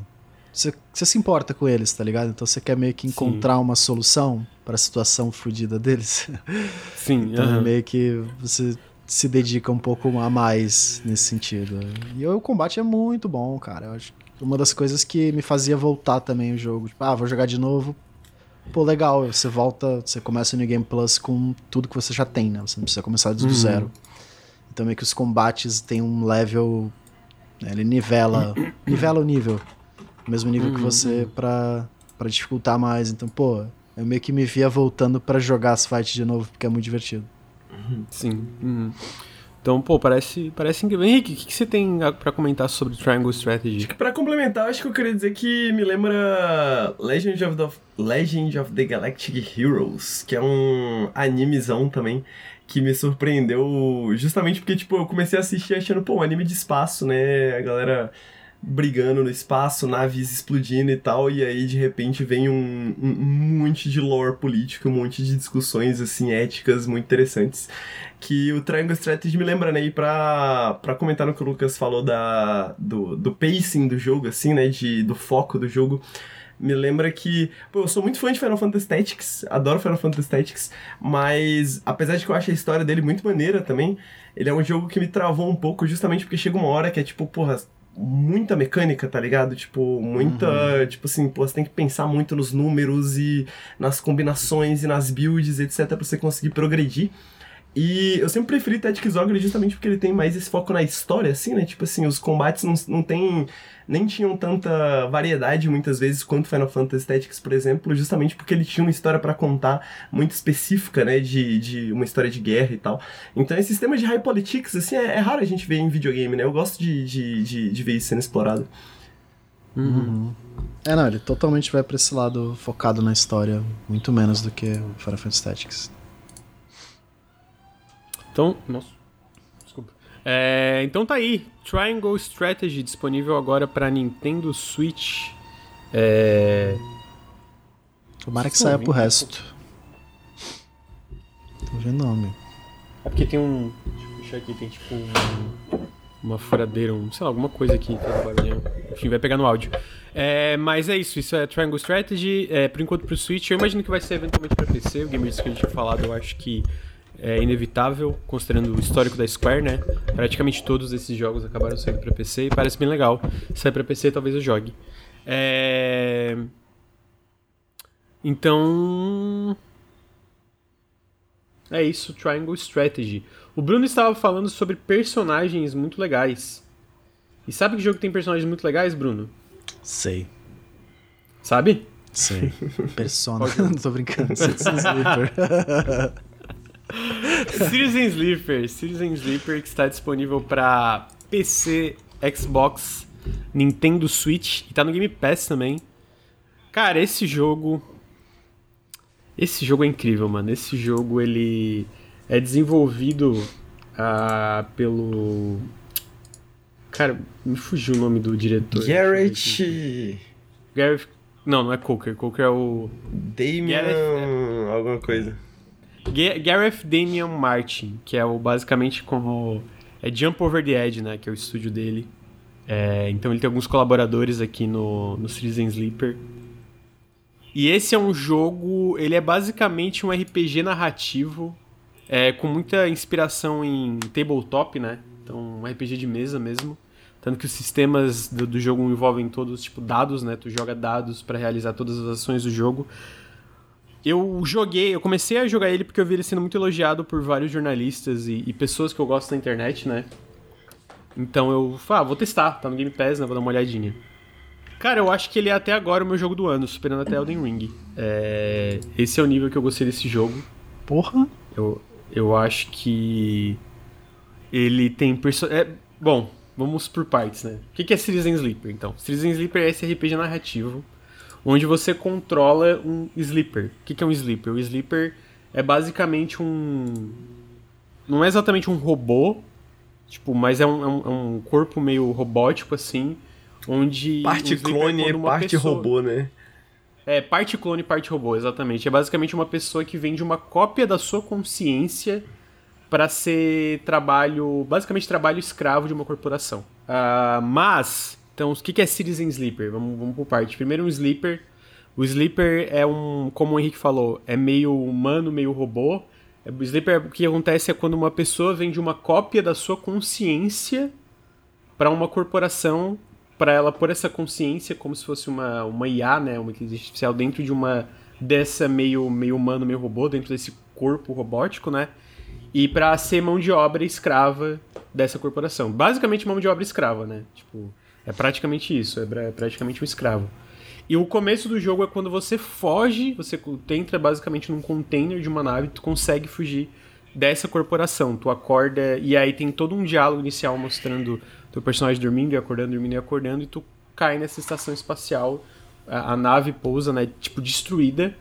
você, você se importa com eles, tá ligado? Então você quer meio que encontrar Sim. uma solução para a situação fodida deles. Sim. então uh -huh. meio que você se dedica um pouco a mais nesse sentido. E o combate é muito bom, cara. Eu acho que uma das coisas que me fazia voltar também o jogo. Tipo, ah, vou jogar de novo. Pô, legal, você volta, você começa o New Game Plus com tudo que você já tem, né? Você não precisa começar do uhum. zero. Então meio que os combates têm um level. Né, ele nivela. nivela o nível. O mesmo nível uhum. que você pra, pra dificultar mais. Então, pô, eu meio que me via voltando para jogar as fights de novo, porque é muito divertido. Sim. Uhum. Então, pô, parece, parece incrível. Henrique, o que, que você tem para comentar sobre Triangle Strategy? Para complementar, acho que eu queria dizer que me lembra Legend of the, Legend of the Galactic Heroes, que é um animezão também que me surpreendeu justamente porque, tipo, eu comecei a assistir achando, pô, um anime de espaço, né? A galera brigando no espaço, naves explodindo e tal, e aí de repente vem um, um, um, monte de lore político, um monte de discussões assim éticas muito interessantes que o Triangle Strategy me lembra, né? E pra, pra comentar no que o Lucas falou da, do, do pacing do jogo, assim, né? De, do foco do jogo me lembra que. Pô, eu sou muito fã de Final Fantasy Tactics, adoro Final Fantasy Tactics, mas apesar de que eu acho a história dele muito maneira também, ele é um jogo que me travou um pouco justamente porque chega uma hora que é tipo, porra, muita mecânica, tá ligado? Tipo, muita. Uhum. Tipo assim, pô, você tem que pensar muito nos números e nas combinações e nas builds, etc, pra você conseguir progredir. E eu sempre preferi Tactics Ogre justamente porque ele tem mais esse foco na história, assim, né? Tipo assim, os combates não, não tem. nem tinham tanta variedade muitas vezes quanto Final Fantasy Tactics, por exemplo, justamente porque ele tinha uma história para contar muito específica, né? De, de uma história de guerra e tal. Então esse sistema de high politics, assim, é, é raro a gente ver em videogame, né? Eu gosto de, de, de, de ver isso sendo explorado. Uhum. É, não, ele totalmente vai pra esse lado focado na história, muito menos do que o Final Fantasy Tactics. Então, nossa. Desculpa. É, então tá aí, Triangle Strategy disponível agora para Nintendo Switch. É... Tomara que saia pro resto. Tô vendo nome. É porque tem um. Deixa eu puxar aqui, tem tipo um, uma furadeira, um, sei lá, alguma coisa aqui barulhinho. Enfim, vai pegar no áudio. É, mas é isso, isso é Triangle Strategy. É, por enquanto pro Switch, eu imagino que vai ser eventualmente pra PC. O Game que a gente tinha falado, eu acho que é inevitável, considerando o histórico da Square, né? Praticamente todos esses jogos acabaram saindo para PC e parece bem legal. Se sair para PC, talvez eu jogue. É... Então. É isso, Triangle Strategy. O Bruno estava falando sobre personagens muito legais. E sabe que jogo tem personagens muito legais, Bruno? Sei. Sabe? Sei. Persona. Não tô brincando. Sleeper. Citizen Sleeper. Citizen Sleeper que está disponível para PC, Xbox, Nintendo Switch e tá no Game Pass também. Cara, esse jogo. Esse jogo é incrível, mano. Esse jogo ele é desenvolvido uh, pelo. Cara, me fugiu o nome do diretor. Garrett. Garrett. Não, não é Coker. Coker é o. Gareth, é... alguma coisa. Gareth Damian Martin, que é o basicamente como. É Jump Over the Edge, né? Que é o estúdio dele. É, então ele tem alguns colaboradores aqui no, no Citizen Sleeper. E esse é um jogo. Ele é basicamente um RPG narrativo. É, com muita inspiração em tabletop, né? Então, um RPG de mesa mesmo. Tanto que os sistemas do, do jogo envolvem todos, tipo, dados, né? Tu joga dados para realizar todas as ações do jogo. Eu joguei, eu comecei a jogar ele porque eu vi ele sendo muito elogiado por vários jornalistas e, e pessoas que eu gosto na internet, né? Então eu falei, ah, vou testar, tá no Game Pass, né? Vou dar uma olhadinha. Cara, eu acho que ele é até agora o meu jogo do ano, superando até Elden Ring. É... Esse é o nível que eu gostei desse jogo. Porra! Eu, eu acho que ele tem perso... É, bom, vamos por partes, né? O que é Citizen Sleeper, então? Citizen Sleeper é esse RPG narrativo onde você controla um sleeper. O que é um sleeper? O sleeper é basicamente um... Não é exatamente um robô, tipo, mas é um, é um, é um corpo meio robótico, assim, onde... Parte clone e parte pessoa... robô, né? É, parte clone e parte robô, exatamente. É basicamente uma pessoa que vende uma cópia da sua consciência para ser trabalho, basicamente trabalho escravo de uma corporação. Uh, mas, então, o que é Citizen Sleeper? Vamos, vamos por parte. Primeiro, um Sleeper. O Sleeper é um, como o Henrique falou, é meio humano, meio robô. O Sleeper, o que acontece é quando uma pessoa vende uma cópia da sua consciência para uma corporação, para ela pôr essa consciência como se fosse uma, uma IA, né, uma inteligência artificial dentro de uma dessa meio meio humano, meio robô, dentro desse corpo robótico, né? E para ser mão de obra escrava dessa corporação. Basicamente mão de obra escrava, né? Tipo, é praticamente isso, é praticamente um escravo. E o começo do jogo é quando você foge, você entra basicamente num container de uma nave, tu consegue fugir dessa corporação. Tu acorda e aí tem todo um diálogo inicial mostrando teu personagem dormindo e acordando, dormindo e acordando, e tu cai nessa estação espacial. A, a nave pousa, né? Tipo, destruída.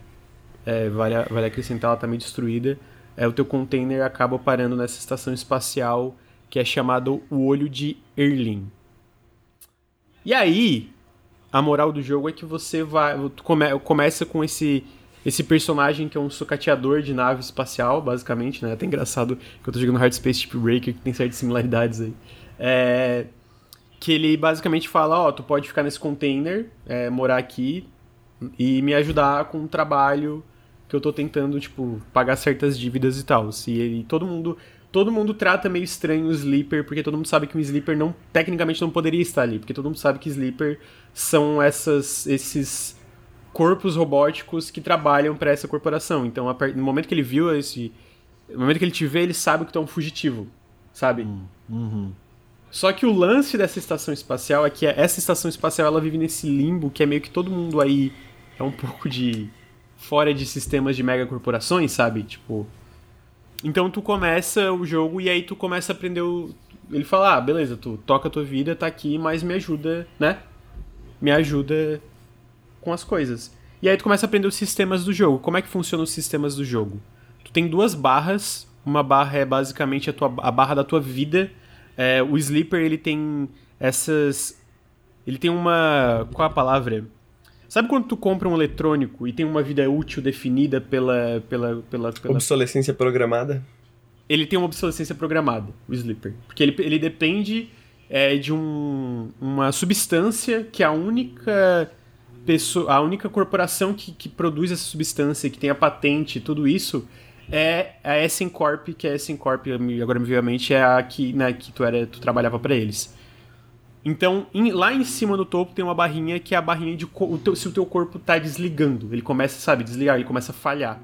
É, vale, vale acrescentar, ela tá meio destruída. É, o teu container acaba parando nessa estação espacial que é chamado o Olho de Erlin. E aí, a moral do jogo é que você vai. Come, começa com esse esse personagem que é um sucateador de nave espacial, basicamente, né? É até engraçado que eu tô jogando Hard Space Ship Breaker, que tem certas similaridades aí. É, que ele basicamente fala, ó, oh, tu pode ficar nesse container, é, morar aqui e me ajudar com o trabalho que eu tô tentando, tipo, pagar certas dívidas e tal. E ele, todo mundo todo mundo trata meio estranho o Sleeper, porque todo mundo sabe que o Sleeper não, tecnicamente não poderia estar ali, porque todo mundo sabe que Sleeper são essas, esses corpos robóticos que trabalham para essa corporação. Então, no momento que ele viu esse, no momento que ele te vê, ele sabe que tu é um fugitivo, sabe? Hum, uhum. Só que o lance dessa estação espacial é que essa estação espacial ela vive nesse limbo que é meio que todo mundo aí é um pouco de fora de sistemas de megacorporações, sabe? Tipo, então tu começa o jogo e aí tu começa a aprender o. Ele fala, ah, beleza, tu toca a tua vida, tá aqui, mas me ajuda, né? me ajuda com as coisas. E aí tu começa a aprender os sistemas do jogo. Como é que funcionam os sistemas do jogo? Tu tem duas barras. Uma barra é basicamente a, tua, a barra da tua vida. É, o Sleeper, ele tem essas... Ele tem uma... Qual é a palavra? Sabe quando tu compra um eletrônico e tem uma vida útil definida pela... pela, pela, pela... Obsolescência programada? Ele tem uma obsolescência programada, o Sleeper. Porque ele, ele depende é, de um, uma substância que a única pessoa, a única corporação que, que produz essa substância, que tem a patente tudo isso, é a Essen Corp, que a Essen Corp, agora me veio à mente, é a que, né, que tu, era, tu trabalhava para eles. Então, em, lá em cima do topo tem uma barrinha que é a barrinha de o teu, se o teu corpo tá desligando. Ele começa, sabe, desligar, ele começa a falhar.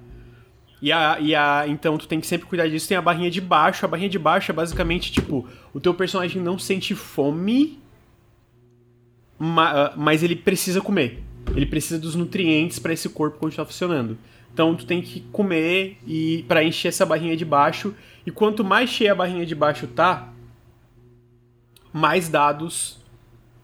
E a, e a, então tu tem que sempre cuidar disso. Tem a barrinha de baixo. A barrinha de baixo é basicamente tipo: o teu personagem não sente fome, mas ele precisa comer. Ele precisa dos nutrientes para esse corpo continuar funcionando. Então tu tem que comer e para encher essa barrinha de baixo. E quanto mais cheia a barrinha de baixo tá, mais dados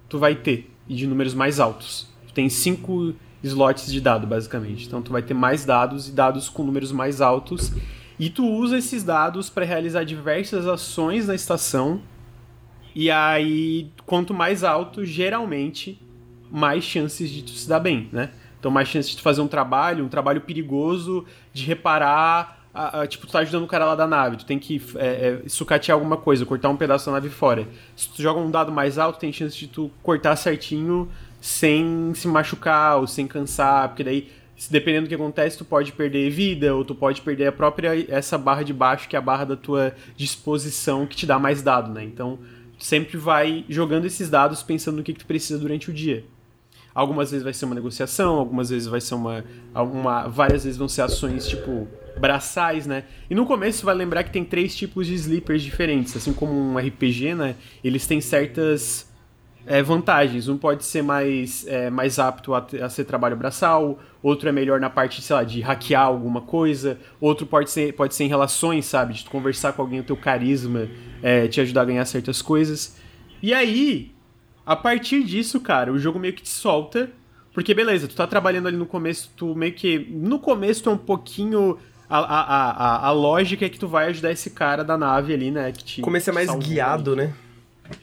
tu vai ter e de números mais altos. Tu tem cinco slots de dado basicamente. Então tu vai ter mais dados e dados com números mais altos. E tu usa esses dados para realizar diversas ações na estação. E aí, quanto mais alto, geralmente mais chances de tu se dar bem, né? Então, mais chances de tu fazer um trabalho, um trabalho perigoso, de reparar. A, a, tipo, tu tá ajudando o cara lá da nave, tu tem que é, é, sucatear alguma coisa, cortar um pedaço da nave fora. Se tu joga um dado mais alto, tem chance de tu cortar certinho sem se machucar ou sem cansar, porque daí, dependendo do que acontece, tu pode perder vida ou tu pode perder a própria essa barra de baixo, que é a barra da tua disposição que te dá mais dado, né? Então, tu sempre vai jogando esses dados pensando no que, que tu precisa durante o dia. Algumas vezes vai ser uma negociação, algumas vezes vai ser uma, uma. Várias vezes vão ser ações tipo braçais, né? E no começo vai lembrar que tem três tipos de sleepers diferentes. Assim como um RPG, né? Eles têm certas é, vantagens. Um pode ser mais, é, mais apto a, a, ser trabalho braçal, outro é melhor na parte, sei lá, de hackear alguma coisa, outro pode ser, pode ser em relações, sabe? De conversar com alguém, o teu carisma, é, te ajudar a ganhar certas coisas. E aí, a partir disso, cara, o jogo meio que te solta. Porque beleza, tu tá trabalhando ali no começo, tu meio que. No começo tu é um pouquinho. A, a, a, a lógica é que tu vai ajudar esse cara da nave ali, né? Que te. Começo é mais guiado, né?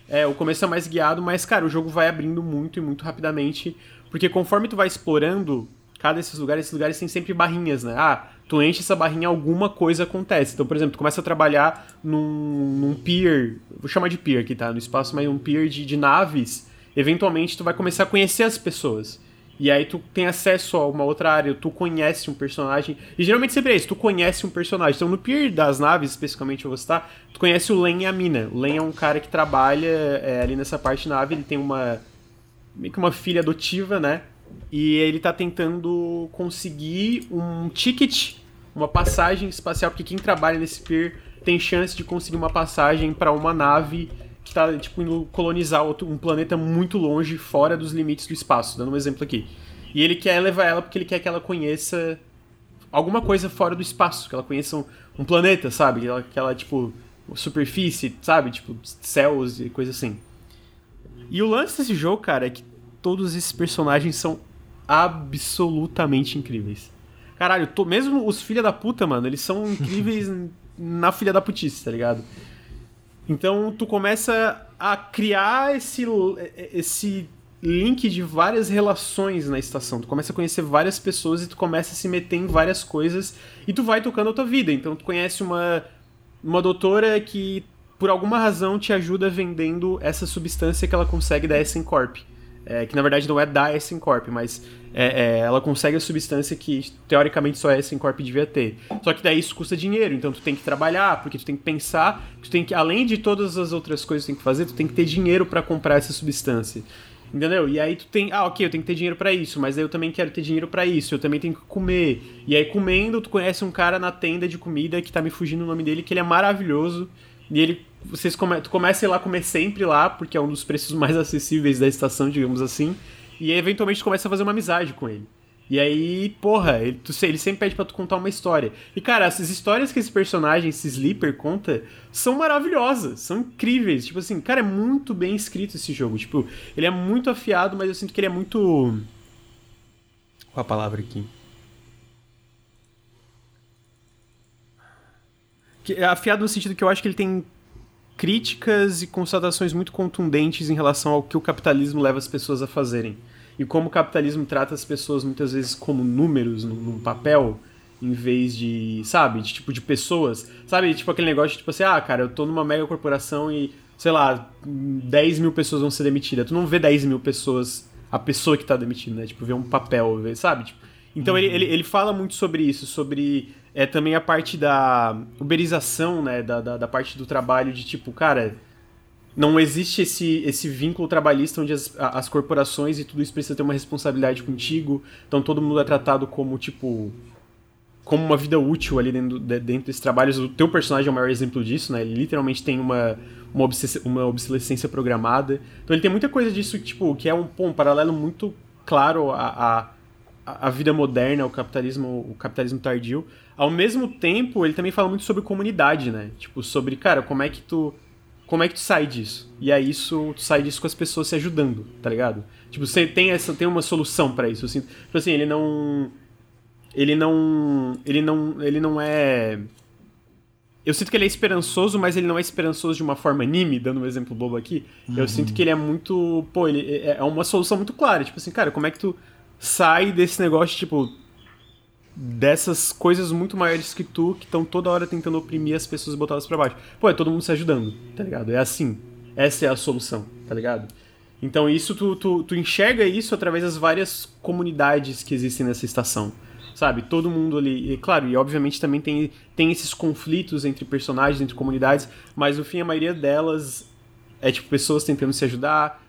É, o começo é mais guiado, mas, cara, o jogo vai abrindo muito e muito rapidamente. Porque conforme tu vai explorando cada desses lugares, esses lugares tem sempre barrinhas, né? Ah, tu enche essa barrinha, alguma coisa acontece. Então, por exemplo, tu começa a trabalhar num, num pier, vou chamar de pier aqui, tá? No espaço, mas um pier de, de naves. Eventualmente, tu vai começar a conhecer as pessoas. E aí tu tem acesso a uma outra área, tu conhece um personagem. E geralmente sempre é isso, tu conhece um personagem. Então no Pier das naves, especificamente eu vou citar, tu conhece o Len e a Mina. O Len é um cara que trabalha é, ali nessa parte nave, ele tem uma. meio que uma filha adotiva, né? E ele tá tentando conseguir um ticket, uma passagem espacial, porque quem trabalha nesse Pier tem chance de conseguir uma passagem para uma nave que tá, tipo, indo colonizar outro, um planeta muito longe, fora dos limites do espaço, dando um exemplo aqui. E ele quer levar ela porque ele quer que ela conheça alguma coisa fora do espaço, que ela conheça um, um planeta, sabe? Que ela, que ela, tipo, superfície, sabe? Tipo, céus e coisa assim. E o lance desse jogo, cara, é que todos esses personagens são absolutamente incríveis. Caralho, tô, mesmo os filha da puta, mano, eles são incríveis na filha da putice, tá ligado? Então tu começa a criar esse, esse link de várias relações na estação. Tu começa a conhecer várias pessoas e tu começa a se meter em várias coisas e tu vai tocando a tua vida. Então tu conhece uma, uma doutora que por alguma razão te ajuda vendendo essa substância que ela consegue da Essen Corp. É, que na verdade não é da Essen Corp, mas é, é, ela consegue a substância que teoricamente só a Essen Corp devia ter. Só que daí isso custa dinheiro, então tu tem que trabalhar, porque tu tem que pensar, tu tem que, além de todas as outras coisas que tu tem que fazer, tu tem que ter dinheiro para comprar essa substância. Entendeu? E aí tu tem, ah, ok, eu tenho que ter dinheiro para isso, mas aí eu também quero ter dinheiro para isso, eu também tenho que comer. E aí comendo, tu conhece um cara na tenda de comida que tá me fugindo o nome dele, que ele é maravilhoso. E ele vocês come, tu começa a ir lá comer sempre lá, porque é um dos preços mais acessíveis da estação, digamos assim. E aí, eventualmente tu começa a fazer uma amizade com ele. E aí, porra, ele, tu, ele sempre pede pra tu contar uma história. E, cara, essas histórias que esse personagem, esse Sleeper, conta, são maravilhosas, são incríveis. Tipo assim, cara, é muito bem escrito esse jogo. Tipo, ele é muito afiado, mas eu sinto que ele é muito. Qual a palavra aqui? É afiado no sentido que eu acho que ele tem críticas e constatações muito contundentes em relação ao que o capitalismo leva as pessoas a fazerem e como o capitalismo trata as pessoas muitas vezes como números num, papel em vez de, sabe, de tipo de pessoas. Sabe, tipo aquele negócio de tipo assim, ah, cara, eu tô numa mega corporação e, sei lá, 10 mil pessoas vão ser demitidas. Tu não vê 10 mil pessoas, a pessoa que tá demitida, né? Tipo, vê um papel, sabe? Tipo, então uhum. ele, ele, ele fala muito sobre isso, sobre é também a parte da uberização, né? Da, da, da parte do trabalho de tipo, cara não existe esse, esse vínculo trabalhista onde as, as corporações e tudo isso precisa ter uma responsabilidade contigo. Então todo mundo é tratado como, tipo, como uma vida útil ali dentro, dentro desses trabalhos. O teu personagem é o maior exemplo disso, né? Ele literalmente tem uma, uma, uma obsolescência programada. Então ele tem muita coisa disso, tipo, que é um, pô, um paralelo muito claro à, à, à vida moderna, ao capitalismo, o capitalismo tardio. Ao mesmo tempo, ele também fala muito sobre comunidade, né? Tipo, sobre, cara, como é que tu como é que tu sai disso? E é isso, tu sai disso com as pessoas se ajudando, tá ligado? Tipo, você tem essa tem uma solução para isso, assim. Tipo assim, ele não ele não ele não ele não é eu sinto que ele é esperançoso, mas ele não é esperançoso de uma forma anime, dando um exemplo bobo aqui. Uhum. Eu sinto que ele é muito, pô, ele é, é uma solução muito clara, tipo assim, cara, como é que tu sai desse negócio, tipo, dessas coisas muito maiores que tu, que estão toda hora tentando oprimir as pessoas e botá-las pra baixo. Pô, é todo mundo se ajudando, tá ligado? É assim. Essa é a solução, tá ligado? Então isso, tu, tu, tu enxerga isso através das várias comunidades que existem nessa estação. Sabe? Todo mundo ali. E, claro, e obviamente também tem, tem esses conflitos entre personagens, entre comunidades, mas no fim a maioria delas é tipo pessoas tentando se ajudar,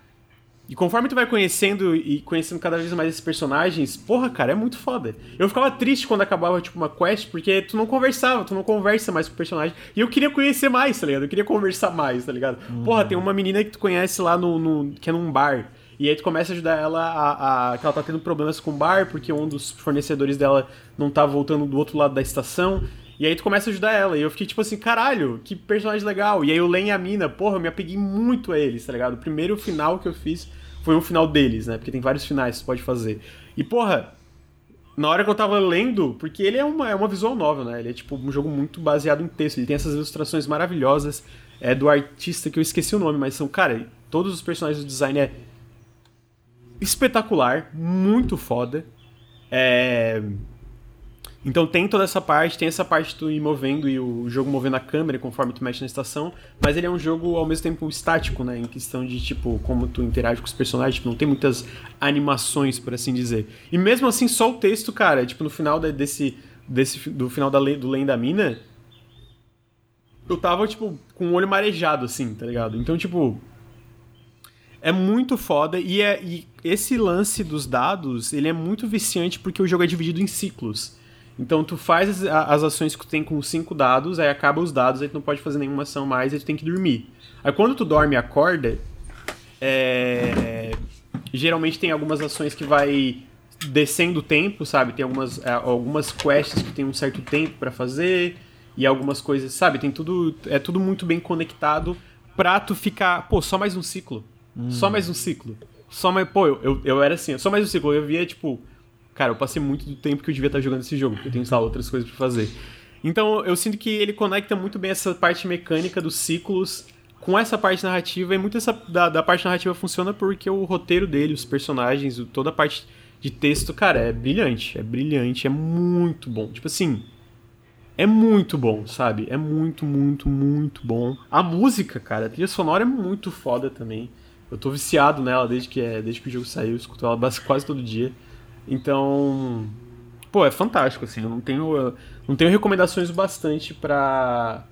e conforme tu vai conhecendo e conhecendo cada vez mais esses personagens, porra, cara, é muito foda. Eu ficava triste quando acabava, tipo, uma quest, porque tu não conversava, tu não conversa mais com o personagem. E eu queria conhecer mais, tá ligado? Eu queria conversar mais, tá ligado? Uhum. Porra, tem uma menina que tu conhece lá no, no, que é num bar. E aí tu começa a ajudar ela a, a, que ela tá tendo problemas com o bar, porque um dos fornecedores dela não tá voltando do outro lado da estação. E aí tu começa a ajudar ela. E eu fiquei tipo assim, caralho, que personagem legal. E aí o Len e a mina, porra, eu me apeguei muito a eles, tá ligado? O primeiro final que eu fiz foi um final deles, né? Porque tem vários finais que você pode fazer. E, porra, na hora que eu tava lendo, porque ele é uma, é uma visual novel, né? Ele é tipo um jogo muito baseado em texto. Ele tem essas ilustrações maravilhosas é do artista que eu esqueci o nome, mas são, cara, todos os personagens do design é espetacular, muito foda. É então tem toda essa parte, tem essa parte tu ir movendo e o jogo movendo a câmera conforme tu mexe na estação, mas ele é um jogo ao mesmo tempo estático, né? Em questão de, tipo, como tu interage com os personagens, tipo, não tem muitas animações, por assim dizer. E mesmo assim, só o texto, cara, tipo, no final desse, desse do final da, do da Mina, eu tava, tipo, com o olho marejado, assim, tá ligado? Então, tipo, é muito foda e, é, e esse lance dos dados, ele é muito viciante porque o jogo é dividido em ciclos. Então tu faz as, as, ações que tu tem com cinco dados, aí acaba os dados, aí tu não pode fazer nenhuma ação mais, aí tu tem que dormir. Aí quando tu dorme e acorda, é, geralmente tem algumas ações que vai descendo o tempo, sabe? Tem algumas, é, algumas quests que tem um certo tempo para fazer e algumas coisas, sabe? Tem tudo, é tudo muito bem conectado pra tu ficar, pô, só mais um ciclo. Hum. Só mais um ciclo. Só mais, pô, eu, eu, eu era assim, só mais um ciclo. Eu via, tipo, cara, eu passei muito do tempo que eu devia estar jogando esse jogo, porque eu tenho, só outras coisas para fazer. Então, eu sinto que ele conecta muito bem essa parte mecânica dos ciclos com essa parte narrativa, e muito essa, da, da parte narrativa funciona porque o roteiro dele, os personagens, toda a parte de texto, cara, é brilhante, é brilhante, é muito bom. Tipo assim, é muito bom, sabe? É muito, muito, muito bom. A música, cara, a trilha sonora é muito foda também. Eu tô viciado nela desde que, é, desde que o jogo saiu, eu escuto ela quase todo dia. Então, pô, é fantástico, assim. Eu não tenho, eu não tenho recomendações bastante pra.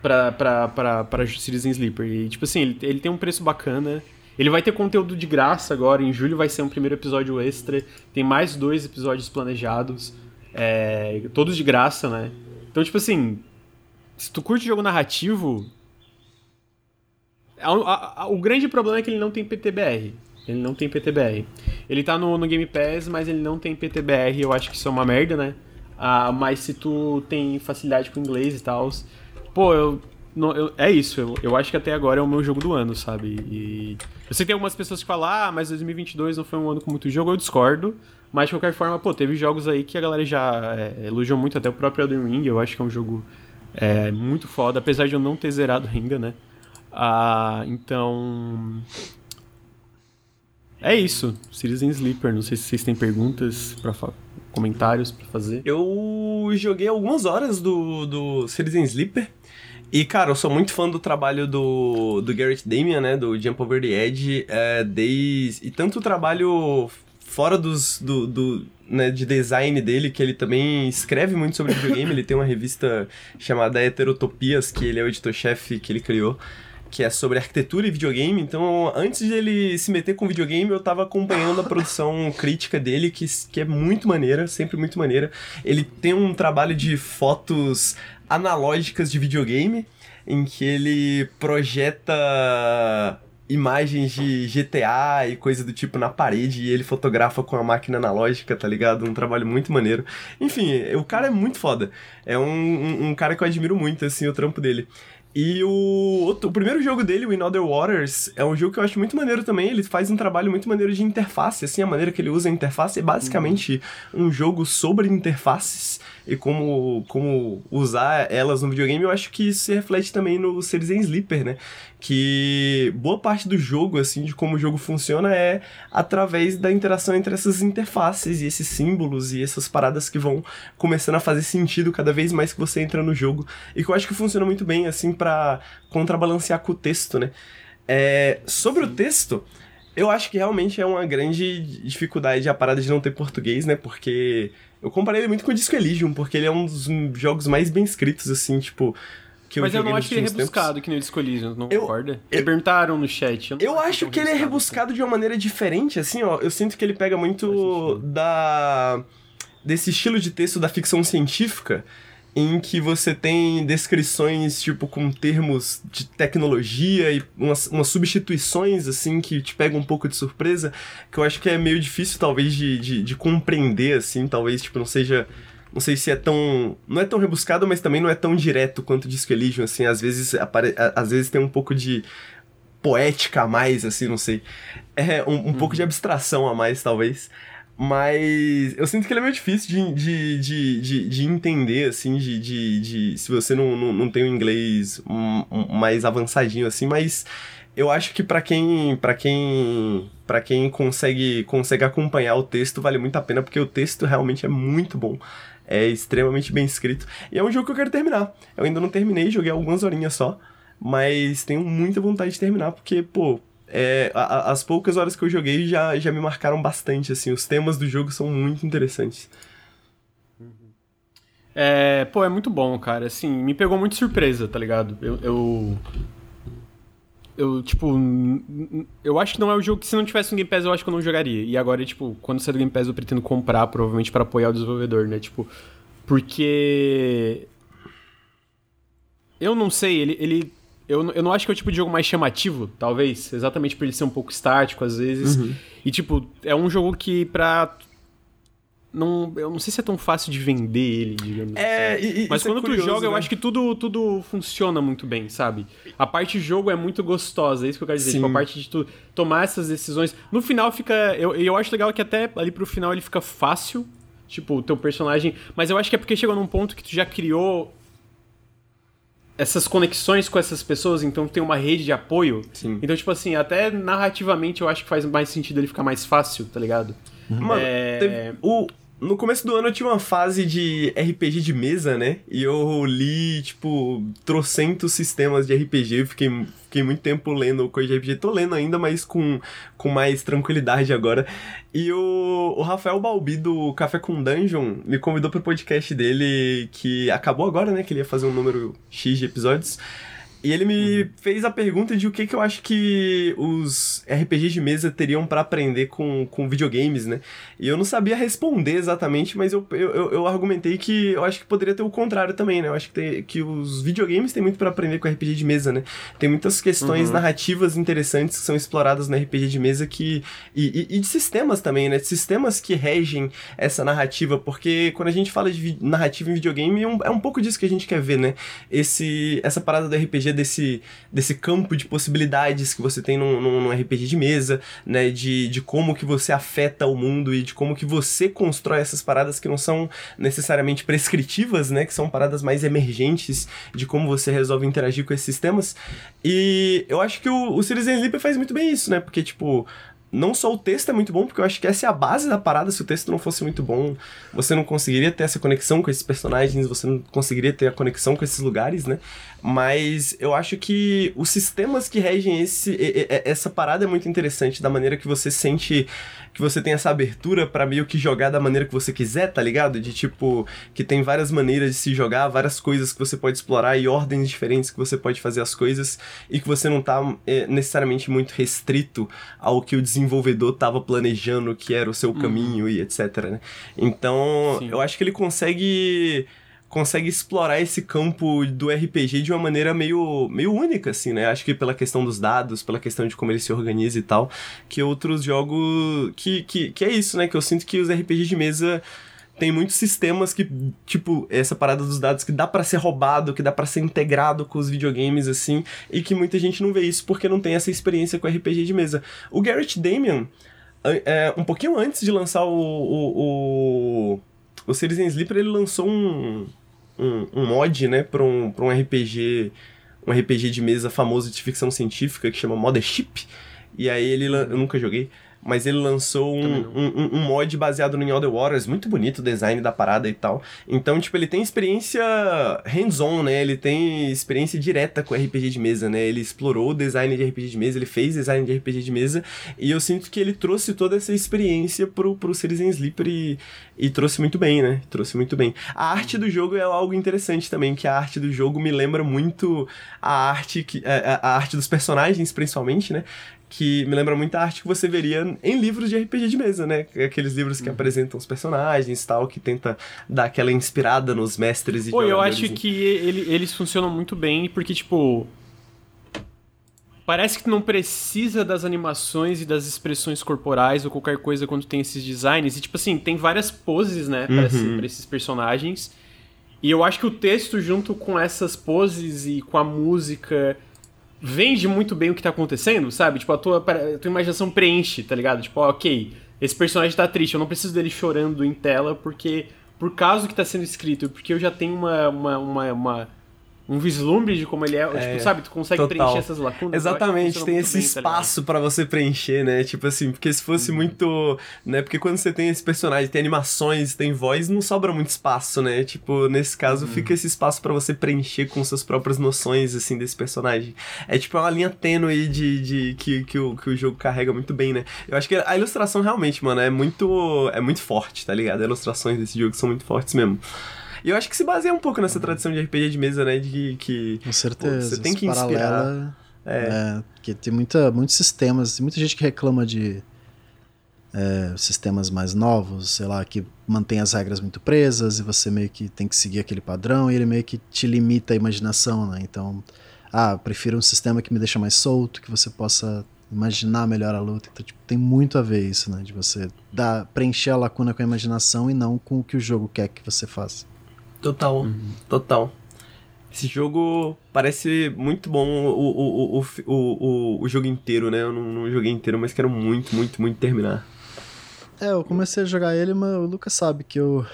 pra, pra, pra, pra Citizen Sleeper. E, tipo assim, ele, ele tem um preço bacana. Ele vai ter conteúdo de graça agora. Em julho vai ser um primeiro episódio extra. Tem mais dois episódios planejados. É, todos de graça, né? Então, tipo assim, se tu curte jogo narrativo. A, a, a, o grande problema é que ele não tem PTBR. Ele não tem PTBR. Ele tá no, no Game Pass, mas ele não tem PTBR. Eu acho que isso é uma merda, né? Ah, mas se tu tem facilidade com inglês e tal, pô, eu, não, eu, é isso. Eu, eu acho que até agora é o meu jogo do ano, sabe? E eu sei que tem algumas pessoas que falam, ah, mas 2022 não foi um ano com muito jogo. Eu discordo. Mas de qualquer forma, pô, teve jogos aí que a galera já é, elogiou muito, até o próprio Elden Ring. Eu acho que é um jogo é, muito foda, apesar de eu não ter zerado ainda, né? Ah, então. É isso, Citizen Sleeper. Não sei se vocês têm perguntas para comentários para fazer. Eu joguei algumas horas do, do Citizen Sleeper. E, cara, eu sou muito fã do trabalho do, do Garrett Damian, né? Do Jump Over the Edge. É, desde, e tanto o trabalho fora dos, do, do né, de design dele, que ele também escreve muito sobre videogame. ele tem uma revista chamada Heterotopias, que ele é o editor-chefe que ele criou que é sobre arquitetura e videogame. Então, antes de ele se meter com videogame, eu tava acompanhando a produção crítica dele, que, que é muito maneira, sempre muito maneira. Ele tem um trabalho de fotos analógicas de videogame, em que ele projeta imagens de GTA e coisa do tipo na parede e ele fotografa com a máquina analógica, tá ligado? Um trabalho muito maneiro. Enfim, o cara é muito foda. É um, um, um cara que eu admiro muito, assim, o trampo dele. E o, o primeiro jogo dele, o In Other Waters, é um jogo que eu acho muito maneiro também. Ele faz um trabalho muito maneiro de interface, assim, a maneira que ele usa a interface é basicamente uhum. um jogo sobre interfaces e como, como usar elas no videogame, eu acho que isso se reflete também no Citizen Sleeper, né? Que boa parte do jogo, assim, de como o jogo funciona é através da interação entre essas interfaces e esses símbolos e essas paradas que vão começando a fazer sentido cada vez mais que você entra no jogo. E que eu acho que funciona muito bem, assim, para contrabalancear com o texto, né? É, sobre o texto, eu acho que realmente é uma grande dificuldade a parada de não ter português, né? Porque eu comparei ele muito com o Disco Elysium, porque ele é um dos jogos mais bem escritos, assim, tipo. Que Mas eu, eu não acho que ele é rebuscado tempos. que nem o Disco Elysium, não eu, concorda? Eu, perguntaram no chat. Eu, eu acho que ele é rebuscado assim. de uma maneira diferente, assim, ó. Eu sinto que ele pega muito da. desse estilo de texto da ficção científica em que você tem descrições, tipo, com termos de tecnologia e umas, umas, substituições, assim, que te pegam um pouco de surpresa, que eu acho que é meio difícil, talvez, de, de, de compreender, assim, talvez, tipo, não seja... Não sei se é tão... Não é tão rebuscado, mas também não é tão direto quanto Disco Elysium, assim, às vezes, apare, às vezes tem um pouco de poética a mais, assim, não sei. É um, um uhum. pouco de abstração a mais, talvez. Mas eu sinto que ele é meio difícil de, de, de, de, de entender, assim, de, de, de, se você não, não, não tem um inglês mais avançadinho, assim, mas eu acho que para quem para quem para quem consegue consegue acompanhar o texto vale muito a pena porque o texto realmente é muito bom. É extremamente bem escrito. E é um jogo que eu quero terminar. Eu ainda não terminei joguei algumas horinhas só mas tenho muita vontade de terminar porque pô é, a, as poucas horas que eu joguei já, já me marcaram bastante, assim, os temas do jogo são muito interessantes. É, pô, é muito bom, cara, assim, me pegou muito surpresa, tá ligado? Eu, eu, eu, tipo, eu acho que não é o jogo que se não tivesse um Game Pass eu acho que eu não jogaria. E agora, tipo, quando sair do Game Pass eu pretendo comprar, provavelmente para apoiar o desenvolvedor, né? Tipo, porque eu não sei, ele, ele eu, eu não acho que é o tipo de jogo mais chamativo, talvez. Exatamente por ele ser um pouco estático às vezes. Uhum. E, tipo, é um jogo que pra. Não, eu não sei se é tão fácil de vender ele, digamos é, assim. E, Mas quando é curioso, tu joga, né? eu acho que tudo, tudo funciona muito bem, sabe? A parte jogo é muito gostosa, é isso que eu quero dizer. Tipo, a parte de tu tomar essas decisões. No final fica. Eu, eu acho legal que até ali pro final ele fica fácil. Tipo, o teu personagem. Mas eu acho que é porque chegou num ponto que tu já criou essas conexões com essas pessoas, então tem uma rede de apoio. Sim. Então, tipo assim, até narrativamente eu acho que faz mais sentido ele ficar mais fácil, tá ligado? Mano, é... o, no começo do ano eu tinha uma fase de RPG de mesa, né? E eu li, tipo, trocentos sistemas de RPG. Fiquei, fiquei muito tempo lendo coisa de RPG. Tô lendo ainda, mas com, com mais tranquilidade agora. E o, o Rafael Balbi do Café com Dungeon me convidou pro podcast dele, que acabou agora, né? Que ele ia fazer um número X de episódios. E ele me fez a pergunta de o que, que eu acho que os RPGs de mesa teriam para aprender com, com videogames, né? E eu não sabia responder exatamente, mas eu, eu, eu argumentei que eu acho que poderia ter o contrário também, né? Eu acho que, que os videogames têm muito para aprender com RPG de mesa, né? Tem muitas questões uhum. narrativas interessantes que são exploradas no RPG de mesa que. E, e, e, de sistemas também, né? De sistemas que regem essa narrativa, porque quando a gente fala de narrativa em videogame, é um, é um pouco disso que a gente quer ver, né? Esse, essa parada do RPG desse, desse campo de possibilidades que você tem num, num, RPG de mesa, né? De, de como que você afeta o mundo e de como que você constrói essas paradas que não são necessariamente prescritivas, né? Que são paradas mais emergentes de como você resolve interagir com esses sistemas. E eu acho que o, o Citizen Sleeper faz muito bem isso, né? Porque, tipo, não só o texto é muito bom, porque eu acho que essa é a base da parada. Se o texto não fosse muito bom, você não conseguiria ter essa conexão com esses personagens, você não conseguiria ter a conexão com esses lugares, né? Mas eu acho que os sistemas que regem esse, essa parada é muito interessante, da maneira que você sente que você tem essa abertura para meio que jogar da maneira que você quiser, tá ligado? De tipo, que tem várias maneiras de se jogar, várias coisas que você pode explorar e ordens diferentes que você pode fazer as coisas e que você não tá é, necessariamente muito restrito ao que o desenvolvedor tava planejando, que era o seu uhum. caminho e etc, né? Então, Sim. eu acho que ele consegue consegue explorar esse campo do RPG de uma maneira meio, meio única, assim, né? Acho que pela questão dos dados, pela questão de como ele se organiza e tal, que outros jogos. Que, que, que é isso, né? Que eu sinto que os RPGs de mesa tem muitos sistemas que, tipo, essa parada dos dados que dá para ser roubado, que dá para ser integrado com os videogames, assim, e que muita gente não vê isso porque não tem essa experiência com RPG de mesa. O Garrett Damian, é, um pouquinho antes de lançar o, o, o, o Citizen Sleeper, ele lançou um, um, um mod, né, pra um, pra um RPG um RPG de mesa famoso de ficção científica que chama Mothership. E aí ele eu nunca joguei, mas ele lançou um, um, um, mod baseado no In Other Waters, muito bonito o design da parada e tal. Então, tipo, ele tem experiência hands-on, né? Ele tem experiência direta com RPG de mesa, né? Ele explorou o design de RPG de mesa, ele fez design de RPG de mesa, e eu sinto que ele trouxe toda essa experiência pro, pro Citizen Sleeper e, e trouxe muito bem, né? Trouxe muito bem. A arte do jogo é algo interessante também, que a arte do jogo me lembra muito a arte, que, a, a arte dos personagens, principalmente, né? Que me lembra muito a arte que você veria em livros de RPG de mesa, né? Aqueles livros que uhum. apresentam os personagens tal, que tenta dar aquela inspirada nos mestres e Pô, eu acho que ele, eles funcionam muito bem, porque, tipo. Parece que não precisa das animações e das expressões corporais ou qualquer coisa quando tem esses designs. E, tipo assim, tem várias poses, né, pra, uhum. esses personagens. E eu acho que o texto, junto com essas poses e com a música vende muito bem o que tá acontecendo, sabe? Tipo, a tua, a tua imaginação preenche, tá ligado? Tipo, ok, esse personagem tá triste, eu não preciso dele chorando em tela porque por causa que tá sendo escrito, porque eu já tenho uma, uma, uma, uma um vislumbre de como ele é, é tipo, sabe, tu consegue total. preencher essas lacunas. Exatamente, tem esse bem, espaço tá para você preencher, né? Tipo assim, porque se fosse uhum. muito, né, porque quando você tem esse personagem, tem animações, tem voz, não sobra muito espaço, né? Tipo, nesse caso uhum. fica esse espaço para você preencher com suas próprias noções assim desse personagem. É tipo uma linha tênue de, de que, que, o, que o jogo carrega muito bem, né? Eu acho que a ilustração realmente, mano, é muito é muito forte, tá ligado? As ilustrações desse jogo são muito fortes mesmo. E eu acho que se baseia um pouco nessa tradição de RPG de mesa, né? De que. Com certeza. Pô, você tem que inspirar. É. é. Porque tem muita, muitos sistemas, muita gente que reclama de é, sistemas mais novos, sei lá, que mantém as regras muito presas e você meio que tem que seguir aquele padrão e ele meio que te limita a imaginação, né? Então, ah, prefiro um sistema que me deixa mais solto, que você possa imaginar melhor a luta. Então, tipo, tem muito a ver isso, né? De você dar, preencher a lacuna com a imaginação e não com o que o jogo quer que você faça. Total, uhum. total. Esse jogo parece muito bom o, o, o, o, o, o jogo inteiro, né? Eu não, não joguei inteiro, mas quero muito, muito, muito terminar. É, eu comecei a jogar ele, mas o Lucas sabe que eu,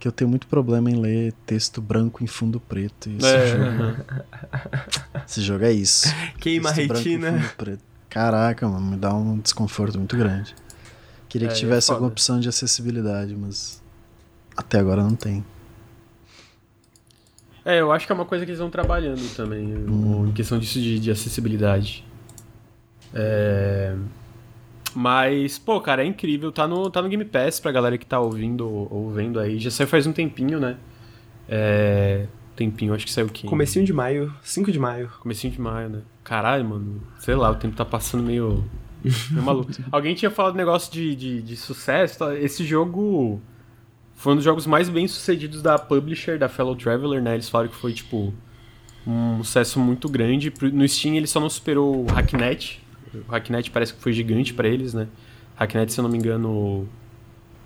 que eu tenho muito problema em ler texto branco em fundo preto. esse, é. jogo, esse jogo é isso. Queima texto a retina. Caraca, mano, me dá um desconforto muito grande. Queria é, que é tivesse é alguma opção de acessibilidade, mas até agora não tem. É, eu acho que é uma coisa que eles estão trabalhando também, hum. em questão disso de, de acessibilidade. É... Mas, pô, cara, é incrível. Tá no, tá no Game Pass pra galera que tá ouvindo ou vendo aí. Já saiu faz um tempinho, né? É... tempinho, acho que saiu que Comecinho de maio, 5 de maio. Comecinho de maio, né? Caralho, mano. Sei lá, o tempo tá passando meio. meio maluco. Alguém tinha falado negócio de, de, de sucesso. tá? Esse jogo foi um dos jogos mais bem sucedidos da publisher, da Fellow Traveler, né? Eles falaram que foi, tipo, um sucesso muito grande. No Steam ele só não superou o Hacknet. O Hacknet parece que foi gigante pra eles, né? Hacknet, se eu não me engano,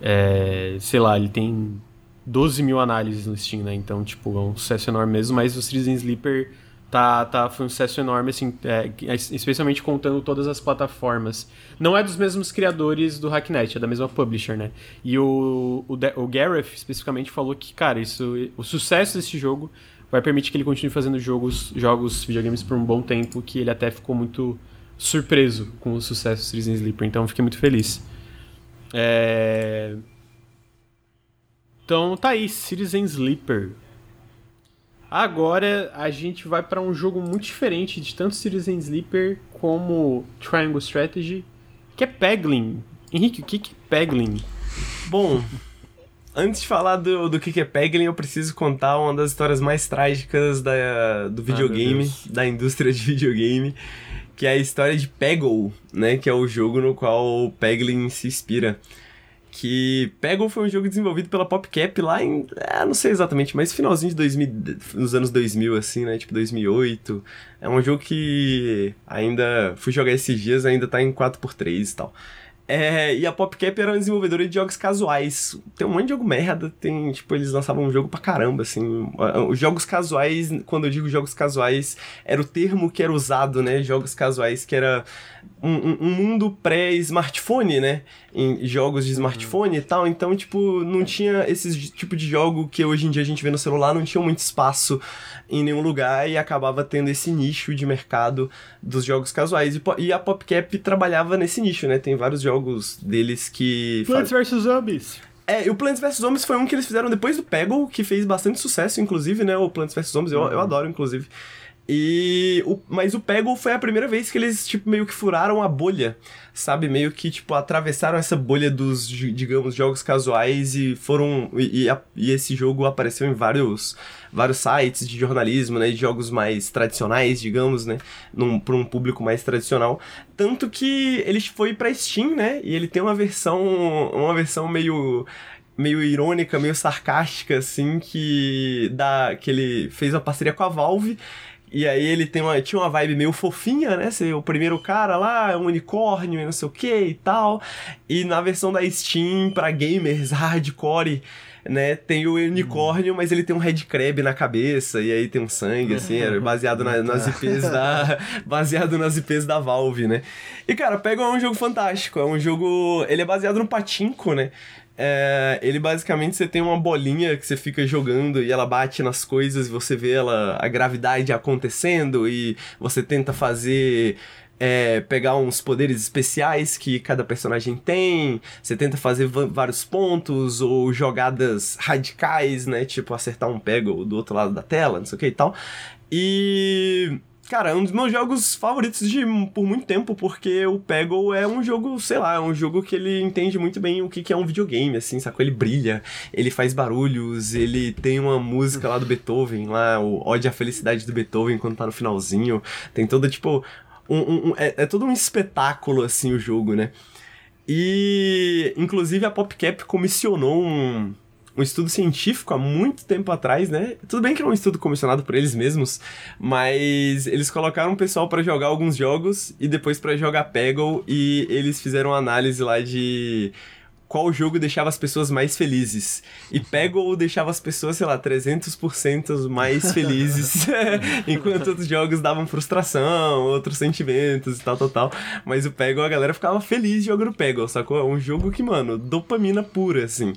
é, sei lá, ele tem 12 mil análises no Steam, né? Então, tipo, é um sucesso enorme mesmo. Mas o Citizen Sleeper tá, tá, foi um sucesso enorme, assim, é, especialmente contando todas as plataformas. Não é dos mesmos criadores do Hacknet, é da mesma publisher, né? E o, o, o Gareth, especificamente, falou que, cara, isso, o sucesso desse jogo vai permitir que ele continue fazendo jogos, jogos videogames por um bom tempo, que ele até ficou muito surpreso com o sucesso do Citizen Sleeper, então fiquei muito feliz. É... Então tá aí, Citizen Sleeper. Agora a gente vai para um jogo muito diferente de tanto Citizen Sleeper como Triangle Strategy, que é Peglin. Henrique, o que é Peglin? Bom, antes de falar do, do que é Peglin, eu preciso contar uma das histórias mais trágicas da, do videogame, Deus. da indústria de videogame, que é a história de Peggle, né? Que é o jogo no qual o Peglin se inspira. Que Peggle foi um jogo desenvolvido pela PopCap lá em. É, não sei exatamente, mas finalzinho de 2000, nos anos 2000, assim, né? Tipo 2008. É um jogo que ainda. Fui jogar esses dias, ainda tá em 4x3 e tal. É, e a PopCap era uma desenvolvedora de jogos casuais. Tem um monte de jogo merda, tem, tipo, eles lançavam um jogo pra caramba, assim. Os jogos casuais, quando eu digo jogos casuais, era o termo que era usado, né? Jogos casuais, que era um, um- um mundo pré-smartphone, né? Em jogos de smartphone e tal. Então, tipo, não tinha esse tipo de jogo que hoje em dia a gente vê no celular, não tinha muito espaço em nenhum lugar e acabava tendo esse nicho de mercado dos jogos casuais. E, e a PopCap trabalhava nesse nicho, né? Tem vários jogos deles que. Plants vs Zombies. É, e o Plants vs Zombies foi um que eles fizeram depois do Peggle, que fez bastante sucesso, inclusive, né? O Plants vs Zombies, eu, eu adoro, inclusive. E o, mas o Peggle foi a primeira vez que eles, tipo, meio que furaram a bolha, sabe? Meio que, tipo, atravessaram essa bolha dos, di- digamos, jogos casuais e foram... E, e a- e esse jogo apareceu em vários, vários sites de jornalismo, né? De jogos mais tradicionais, digamos, né? Num, pra um público mais tradicional. Tanto que ele foi pra Steam, né? E ele tem uma versão, uma versão meio meio irônica, meio sarcástica, assim, que dá, que ele fez uma parceria com a Valve. E aí ele tem uma, tinha uma vibe meio fofinha, né? Ser o primeiro cara lá, um unicórnio e não sei o que e tal. E na versão da Steam, pra gamers hardcore, né? Tem o unicórnio, mas ele tem um red crab na cabeça, e aí tem um sangue, assim, era baseado na- nas IPs da. baseado nas IPs da Valve, né? E, cara, Pega é um jogo fantástico. É um jogo. Ele é baseado no patinco, né? É, ele basicamente você tem uma bolinha que você fica jogando e ela bate nas coisas e você vê ela, a gravidade acontecendo e você tenta fazer. é, pegar uns poderes especiais que cada personagem tem, você tenta fazer vários pontos ou jogadas radicais, né? Tipo acertar um pego do outro lado da tela, não sei o que e tal. E. Cara, é um dos meus jogos favoritos de por muito tempo, porque o Peggle é um jogo, sei lá, é um jogo que ele entende muito bem o que, que é um videogame, assim, sacou? Ele brilha, ele faz barulhos, ele tem uma música lá do Beethoven, lá, o Ode à Felicidade do Beethoven, quando tá no finalzinho. Tem toda, tipo. Um, um- um- é, é todo um espetáculo, assim, o jogo, né? E, inclusive, a PopCap comissionou um, um estudo científico há muito tempo atrás, né? Tudo bem que era um estudo comissionado por eles mesmos, mas eles colocaram o pessoal pra jogar alguns jogos e depois pra jogar Peggle e eles fizeram análise lá de qual jogo deixava as pessoas mais felizes. E Peggle deixava as pessoas, sei lá, 300% mais felizes, enquanto outros jogos davam frustração, outros sentimentos e tal, tal, tal. Mas o Peggle, a galera ficava feliz jogando Peggle, sacou? É um jogo que, mano, dopamina pura, assim.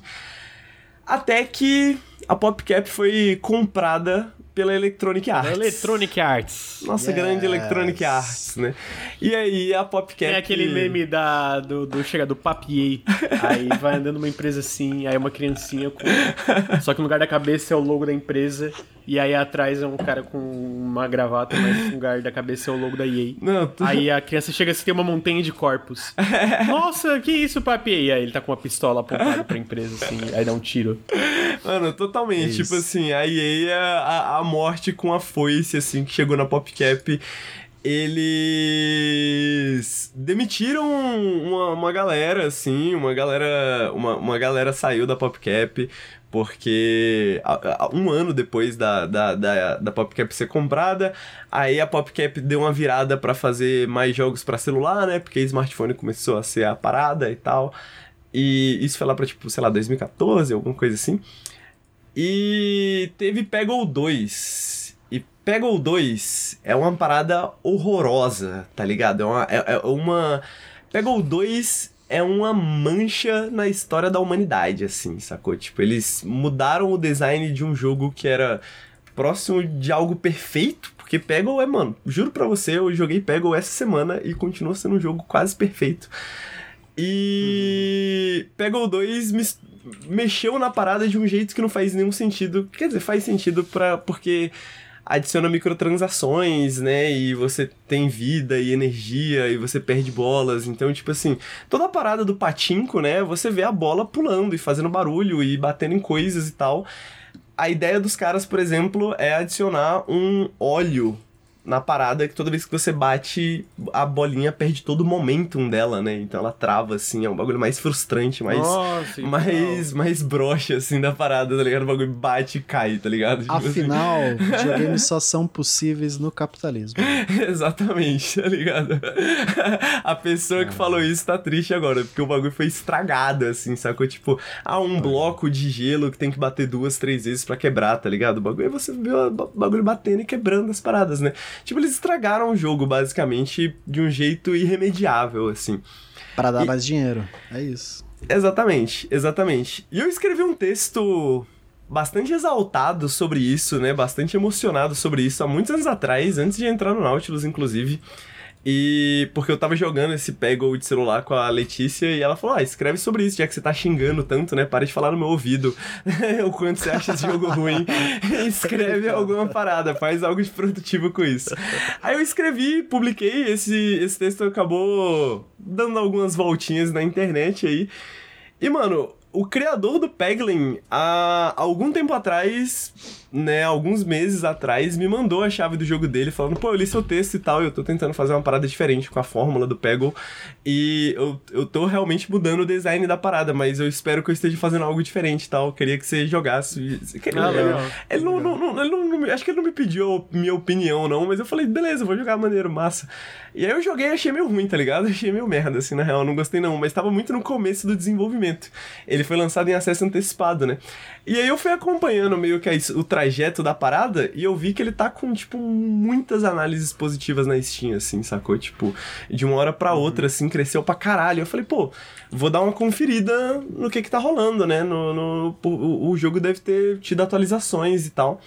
Até que a PopCap foi comprada pela Electronic Arts. Electronic Arts. Nossa Yes. grande Electronic Arts, né? E aí a PopCap... Tem aquele meme da, do, do chega do papier. Aí vai andando uma empresa assim, aí uma criancinha com. Só que no lugar da cabeça é o logo da empresa. E aí atrás é um cara com uma gravata, mas no lugar da cabeça é o logo da EA. Não, tu... Aí a criança chega assim, tem uma montanha de corpos. Nossa, que isso, papier? E aí ele tá com uma pistola apontada pra empresa, assim, aí dá um tiro. Mano, totalmente. Tipo assim, a EA, é a, a morte com a foice, assim, que chegou na PopCap. Eles demitiram uma, uma galera, assim, uma galera. Uma, uma galera saiu da PopCap porque um ano depois da, da, da, da PopCap ser comprada, aí a PopCap deu uma virada pra fazer mais jogos pra celular, né? Porque smartphone começou a ser a parada e tal. E isso foi lá pra, tipo, sei lá, 2014, alguma coisa assim. E teve Peggle 2. E Peggle 2 é uma parada horrorosa, tá ligado? É uma. É, é uma... Peggle 2 é uma mancha na história da humanidade, assim, sacou? Tipo, eles mudaram o design de um jogo que era próximo de algo perfeito, porque Peggle é, mano, juro pra você, eu joguei Peggle essa semana e continua sendo um jogo quase perfeito. E Peggle 2 mis- mexeu na parada de um jeito que não faz nenhum sentido. Quer dizer, faz sentido pra, porque adiciona microtransações, né? E você tem vida e energia e você perde bolas. Então, tipo assim, toda a parada do patinco, né? Você vê a bola pulando e fazendo barulho e batendo em coisas e tal. A ideia dos caras, por exemplo, é adicionar um óleo na parada que toda vez que você bate, a bolinha perde todo o momentum dela, né? Então ela trava, assim, é um bagulho mais frustrante, mais. Nossa, que mais, mais broxa, assim, da parada, tá ligado? O bagulho bate e cai, tá ligado? Tipo assim. Afinal, videogames só são possíveis no capitalismo. Exatamente, tá ligado? A pessoa que falou isso tá triste agora, porque o bagulho foi estragado, assim, sacou? Tipo, ah, um bloco de gelo que tem que bater duas, três vezes pra quebrar, tá ligado? O bagulho, aí você vê o ba- bagulho batendo e quebrando as paradas, né? Tipo, eles estragaram o jogo, basicamente, de um jeito irremediável, assim. Para dar E- mais dinheiro. É isso. Exatamente, exatamente. E eu escrevi um texto bastante exaltado sobre isso, né? Bastante emocionado sobre isso há muitos anos atrás, antes de entrar no Nautilus, inclusive. E porque eu tava jogando esse Peggle de celular com a Letícia e ela falou: Ah, escreve sobre isso, já que você tá xingando tanto, né? Para de falar no meu ouvido o quanto você acha esse jogo ruim. escreve alguma parada, faz algo de produtivo com isso. Aí eu escrevi, publiquei, esse, esse texto acabou dando algumas voltinhas na internet aí. E, mano, o criador do Peglin, há algum tempo atrás, né, alguns meses atrás, me mandou a chave do jogo dele, falando, pô, eu li seu texto e tal, e eu tô tentando fazer uma parada diferente com a fórmula do Peggle, e eu, eu tô realmente mudando o design da parada, mas eu espero que eu esteja fazendo algo diferente e tal, eu queria que você jogasse. Ah, legal. Ele não, não, não- ele não, não me- acho que ele não me pediu minha opinião, não, mas eu falei, beleza, vou jogar maneiro, massa. E aí eu joguei e achei meio ruim, tá ligado? Achei meio merda, assim, na real, não gostei não, mas tava muito no começo do desenvolvimento. Ele foi lançado em acesso antecipado, né? E aí eu fui acompanhando meio que o trajeto da parada e eu vi que ele tá com, tipo, muitas análises positivas na Steam, assim, sacou? Tipo, de uma hora pra outra, assim, cresceu pra caralho. Eu falei, pô, vou dar uma conferida no que que tá rolando, né? No, no- o, o jogo deve ter tido atualizações e tal.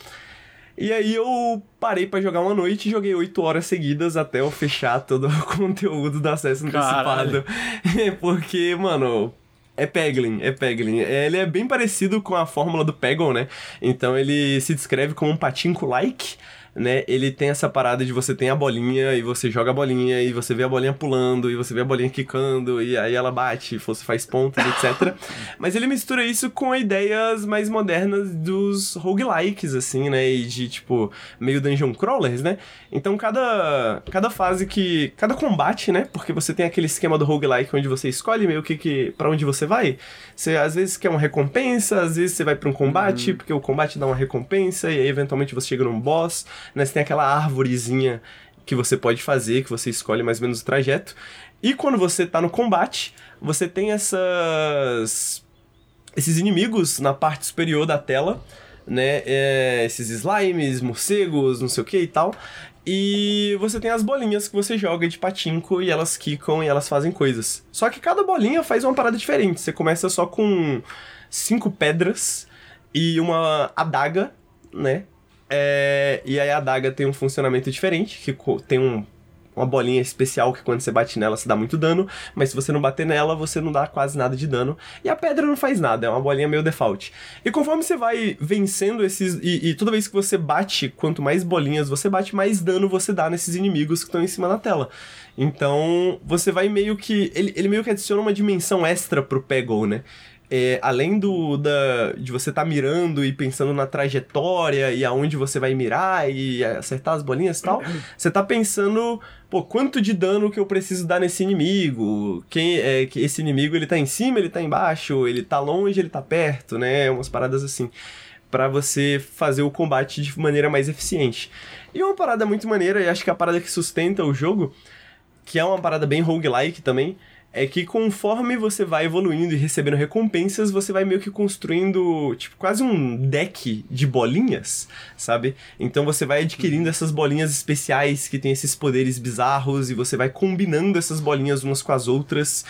E aí eu parei pra jogar uma noite e joguei 8 horas seguidas até eu fechar todo o conteúdo do acesso antecipado. Porque, mano, é Peglin, é Peglin. Ele é bem parecido com a fórmula do Peggle, né? Então ele se descreve como um patinco-like, né? Ele tem essa parada de você tem a bolinha e você joga a bolinha e você vê a bolinha pulando e você vê a bolinha quicando e aí ela bate, você faz pontos, etc. Mas ele mistura isso com ideias mais modernas dos roguelikes, assim, né? E de, tipo, meio dungeon crawlers, né? Então cada, cada fase que... Cada combate, né? Porque você tem aquele esquema do roguelike onde você escolhe meio que, que para onde você vai. Você às vezes quer uma recompensa, às vezes você vai pra um combate, porque o combate dá uma recompensa e aí eventualmente você chega num boss, né? Você tem aquela árvorezinha que você pode fazer, que você escolhe mais ou menos o trajeto. E quando você tá no combate, você tem essas esses inimigos na parte superior da tela, né? É, esses slimes, morcegos, não sei o que e tal. E você tem as bolinhas que você joga de patinco e elas quicam e elas fazem coisas. Só que cada bolinha faz uma parada diferente. Você começa só com cinco pedras e uma adaga, né? É, e aí a adaga tem um funcionamento diferente, que tem um, uma bolinha especial que quando você bate nela você dá muito dano, mas se você não bater nela você não dá quase nada de dano. E a pedra não faz nada, é uma bolinha meio default. E conforme você vai vencendo esses. E, e toda vez que você bate, quanto mais bolinhas você bate, mais dano você dá nesses inimigos que estão em cima da tela. Então você vai meio que. Ele, ele meio que adiciona uma dimensão extra pro Peggle, né? É, além do da, de você estar tá mirando e pensando na trajetória e aonde você vai mirar e acertar as bolinhas e tal, você tá pensando, pô, quanto de dano que eu preciso dar nesse inimigo? Quem é que esse inimigo ele tá em cima, ele tá embaixo, ele tá longe, ele tá perto, né? Umas paradas assim para você fazer o combate de maneira mais eficiente. E uma parada muito maneira, e acho que é a parada que sustenta o jogo, que é uma parada bem roguelike também, é que conforme você vai evoluindo e recebendo recompensas, você vai meio que construindo, tipo, quase um deck de bolinhas, sabe? Então você vai adquirindo essas bolinhas especiais que tem esses poderes bizarros e você vai combinando essas bolinhas umas com as outras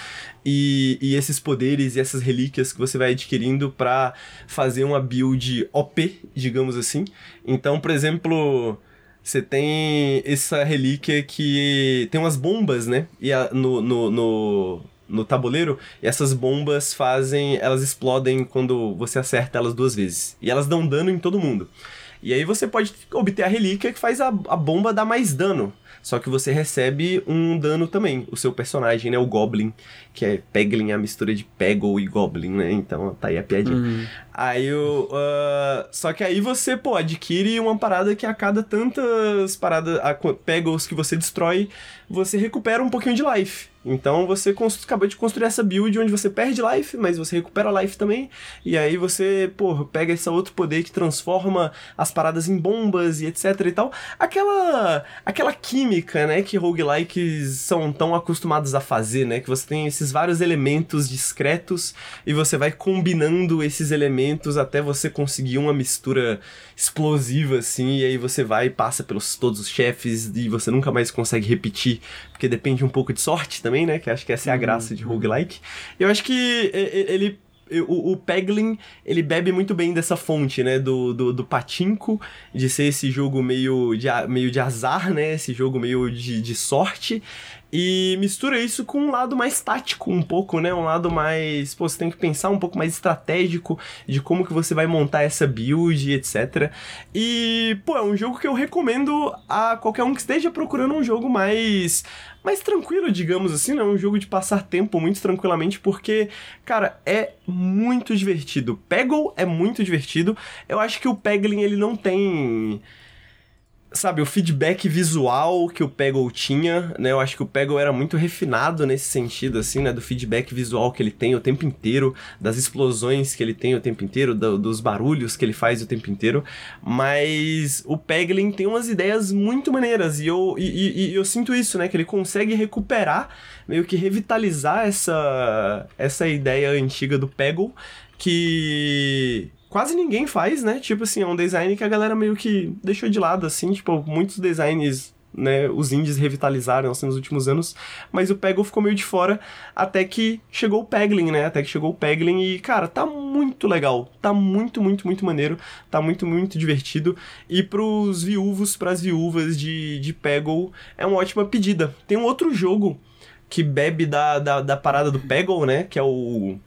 e, e esses poderes e essas relíquias que você vai adquirindo para fazer uma build OP, digamos assim. Então, por exemplo, você tem essa relíquia que tem umas bombas, né? E a, no, no, no, no, tabuleiro, e essas bombas fazem. Elas explodem quando você acerta elas duas vezes. E elas dão dano em todo mundo. E aí você pode obter a relíquia que faz a, a bomba dar mais dano. Só que você recebe um dano também. O seu personagem, né? O Goblin, que é Peglin, a mistura de Peggle e Goblin, né? Então tá aí a piadinha. Uhum. Aí o. Uh, só que aí você, pô, adquire uma parada que a cada tantas paradas. Peggles que você destrói, você recupera um pouquinho de life. Então você acabou de construir essa build onde você perde life, mas você recupera life também. E aí você, pô, pega esse outro poder que transforma as paradas em bombas e etc e tal. Aquela aquela química, né, que roguelikes são tão acostumados a fazer, né, que você tem esses vários elementos discretos e você vai combinando esses elementos até você conseguir uma mistura explosiva assim, e aí você vai e passa pelos todos os chefes e você nunca mais consegue repetir, porque depende um pouco de sorte também, né? Que acho que essa é a graça de uhum. roguelike. Eu acho que ele o, o Peglin, ele bebe muito bem dessa fonte, né, do, do, do patinco, de ser esse jogo meio de, meio de azar, né, esse jogo meio de, de sorte, e mistura isso com um lado mais tático um pouco, né? Um lado mais, pô, você tem que pensar um pouco mais estratégico de como que você vai montar essa build, etc. E, pô, é um jogo que eu recomendo a qualquer um que esteja procurando um jogo mais mais tranquilo, digamos assim, né? Um jogo de passar tempo muito tranquilamente, porque, cara, é muito divertido. Peggle é muito divertido. Eu acho que o Peglin, ele não tem sabe, o feedback visual que o Peggle tinha, né? Eu acho que o Peggle era muito refinado nesse sentido, assim, né? Do feedback visual que ele tem o tempo inteiro, das explosões que ele tem o tempo inteiro, do, dos barulhos que ele faz o tempo inteiro. Mas o Peglin tem umas ideias muito maneiras e eu, e, e, e eu sinto isso, né? Que ele consegue recuperar, meio que revitalizar essa, essa ideia antiga do Peggle que quase ninguém faz, né? Tipo assim, é um design que a galera meio que deixou de lado, assim, tipo, muitos designs né, os indies revitalizaram assim, nos últimos anos, mas o Peggle ficou meio de fora até que chegou o Peglin, né? Até que chegou o Peglin e, cara, tá muito legal, tá muito, muito, muito maneiro, tá muito, muito divertido. E pros viúvos, pras viúvas de, de Peggle, é uma ótima pedida. Tem um outro jogo que bebe da, da, da parada do Peggle, né? Que é o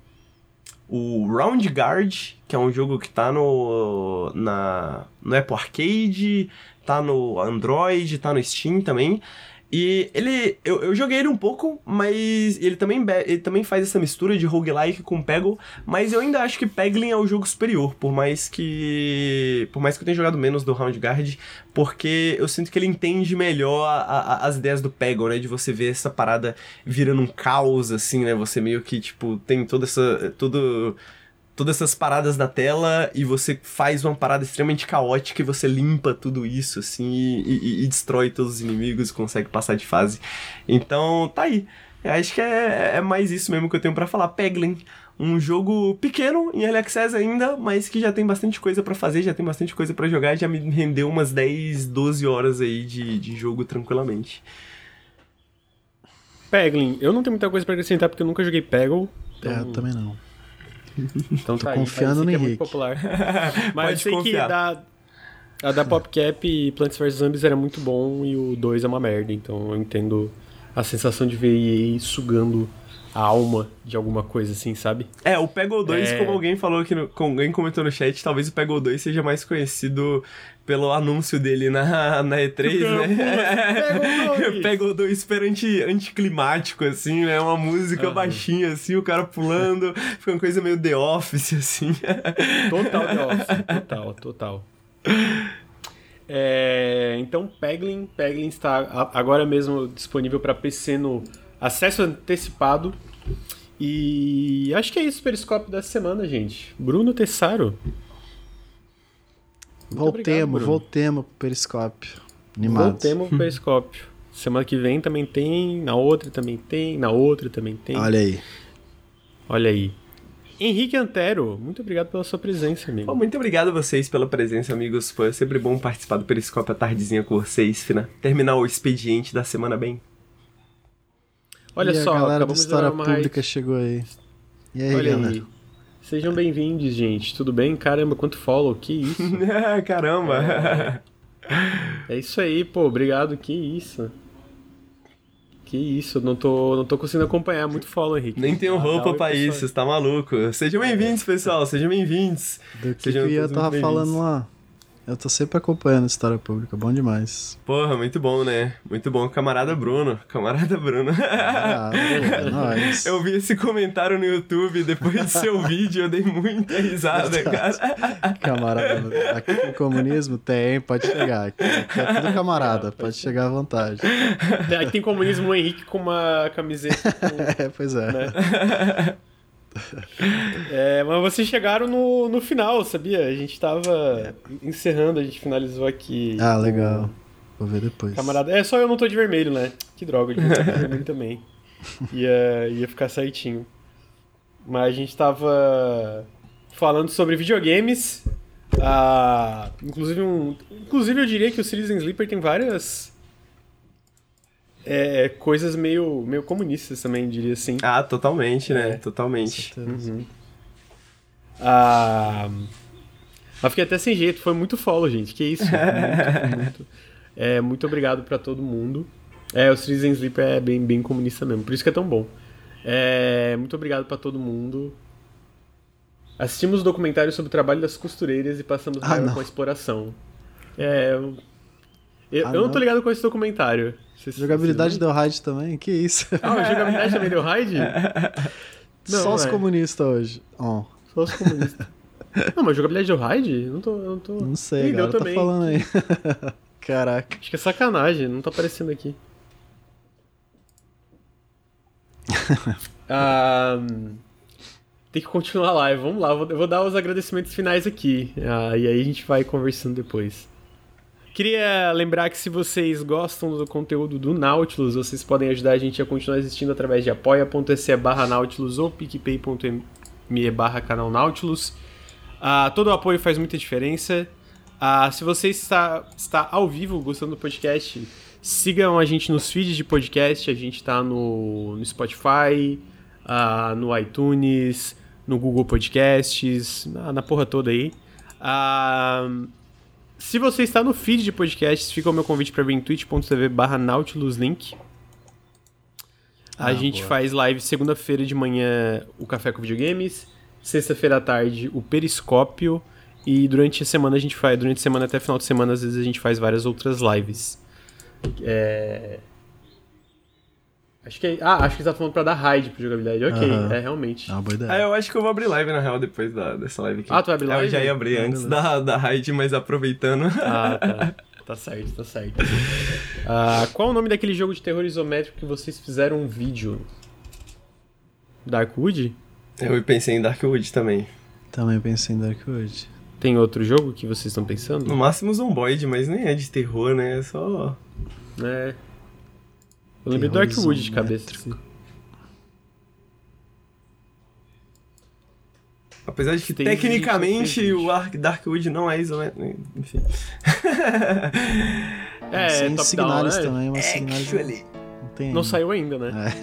o Round Guard, que é um jogo que tá no, na, no Apple Arcade, tá no Android, tá no Steam também. E ele. Eu, eu joguei ele um pouco, mas ele também, ele também faz essa mistura de roguelike com Peggle, mas eu ainda acho que Peglin é o jogo superior, por mais que. Por mais que eu tenha jogado menos do Round Guard, porque eu sinto que ele entende melhor a, a, as ideias do Peggle, né? De você ver essa parada virando um caos, assim, né? Você meio que, tipo, tem toda essa. Todo todas essas paradas na tela e você faz uma parada extremamente caótica e você limpa tudo isso, assim, e, e, e destrói todos os inimigos e consegue passar de fase. Então, tá aí. Eu acho que é, é mais isso mesmo que eu tenho para falar. Peglin, um jogo pequeno, em Early Access ainda, mas que já tem bastante coisa para fazer, já tem bastante coisa para jogar, já me rendeu umas 10, 12 horas aí de, de jogo tranquilamente. Peglin, eu não tenho muita coisa para acrescentar porque eu nunca joguei Peggle. Então... É, eu também não. Então Tô tá confiando no Henrique. É popular. Mas eu sei confiar. que da, a da PopCap e Plants vs Zombies era muito bom e o 2 é uma merda. Então eu entendo a sensação de ver EA sugando a alma de alguma coisa assim, sabe? É, o Peggle 2, É. como alguém falou aqui, no, como alguém comentou no chat, talvez o Peggle 2 seja mais conhecido pelo anúncio dele na, na E3, né? Peggle 2. Peggle 2 super anti, anticlimático, assim, né? Uma música Aham. baixinha, assim, o cara pulando, fica uma coisa meio The Office, assim. Total The Office. Total, total. É, então, Peglin, Peglin está agora mesmo disponível para PC no acesso antecipado. E acho que é isso o Periscópio da semana, gente. Bruno Tessaro. Voltemos, voltemos pro Periscópio. Animado. Voltemos pro Periscópio. Semana que vem também tem, na outra também tem, na outra também tem. Olha aí. Olha aí. Henrique Antero, muito obrigado pela sua presença, amigo. Pô, muito obrigado a vocês pela presença, amigos. É sempre bom participar do Periscópio à tardezinha com vocês, fina. Terminar o expediente da semana bem. Olha e só, a galera da História Pública chegou aí. E aí, Olha galera? aí. Sejam bem-vindos, gente. Tudo bem? Caramba, quanto follow. Que isso? Caramba! é isso aí, pô. Obrigado. Que isso. Que isso. Eu não tô, não tô conseguindo acompanhar. Muito follow, Henrique. Nem tenho Dá- dá roupa pessoal. isso, você tá maluco? Sejam bem-vindos, pessoal, sejam bem-vindos. Do que, que Sejam o Ian todos tava falando lá. Eu tô sempre acompanhando a História Pública, bom demais. Porra, muito bom, né? Muito bom. Camarada Bruno, camarada Bruno. Ah, é nóis. Eu vi esse comentário no YouTube depois do seu vídeo, eu dei muita risada, cara. Camarada, aqui com o comunismo tem, pode chegar. Aqui, aqui é tudo camarada, pode chegar à vontade. Tem- Aqui tem comunismo o Henrique com uma camiseta. com- É, pois é. né? É, mas vocês chegaram no, no final, sabia? A gente tava encerrando, a gente finalizou aqui. Ah, legal. Vou ver depois. Camarada, é só eu não tô de vermelho, né? Que droga, eu de vermelho também. Ia, ia ficar certinho. Mas a gente tava falando sobre videogames. Ah, inclusive, um, inclusive, eu diria que o Citizen Sleeper tem várias é, coisas meio, meio comunistas também, diria assim. Ah, totalmente, né? É. Totalmente. Uhum. Ah, mas fiquei até sem jeito, foi muito follow, gente. Que isso? Muito, muito. É, muito obrigado pra todo mundo. É, o Citizen Sleeper é bem, bem comunista mesmo, por isso que é tão bom. É, muito obrigado pra todo mundo. Assistimos o documentário sobre o trabalho das costureiras e passamos Ah, com a exploração. É, eu, Ah, eu não. tô ligado com esse documentário. Jogabilidade deu raid também? Que isso? Ah, a jogabilidade também deu raid? Não, Só os é. comunistas hoje. Ó, Só os comunistas. Não, mas jogabilidade deu raid? Não tô. Não, tô... não sei, galera tá também. falando aí. Caraca. Acho que é sacanagem, não tá aparecendo aqui. Ah, tem que continuar a live, vamos lá, eu vou dar os agradecimentos finais aqui. ah, e aí a gente vai conversando depois. Queria lembrar que se vocês gostam do conteúdo do Nautilus, vocês podem ajudar a gente a continuar existindo através de apoia.se barra Nautilus ou picpay.me barra canal Nautilus. Ah, todo o apoio faz muita diferença. Ah, se você está, está ao vivo gostando do podcast, sigam a gente nos feeds de podcast. A gente está no, no Spotify, ah, no iTunes, no Google Podcasts, na, na porra toda aí. Ah, se você está no feed de podcasts, fica o meu convite para vir em twitch.tv barra nautiluslink. A Ah, gente boa. faz live segunda-feira de manhã o Café com Videogames, sexta-feira à tarde o Periscópio e durante a semana a gente faz, durante a semana até final de semana às vezes a gente faz várias outras lives. É... Acho que é... Ah, acho que você tá falando pra dar raid pro jogabilidade. Ok, Aham. é realmente. É uma boa Ah, ideia. eu acho que eu vou abrir live, na real, depois da, dessa live aqui. Ah, tu vai abrir É, Eu live? já ia abrir Ah, antes da, da raid, mas aproveitando. Ah, tá. Tá certo, tá certo. Ah, qual o nome daquele jogo de terror isométrico que vocês fizeram um vídeo? Darkwood? eu pensei em Darkwood também. Também pensei em Darkwood. Tem outro jogo que vocês estão pensando? No máximo Zomboid, mas nem é de terror, né? É só. É. Eu lembrei do Darkwood de cabeça. assim. Apesar de que Tem tecnicamente vídeo, o Ark Darkwood não é isométrico. Enfim. É, Sem top Signalis down, né? também, mas Signalis não, Actually. não tem Não ainda. saiu ainda, né?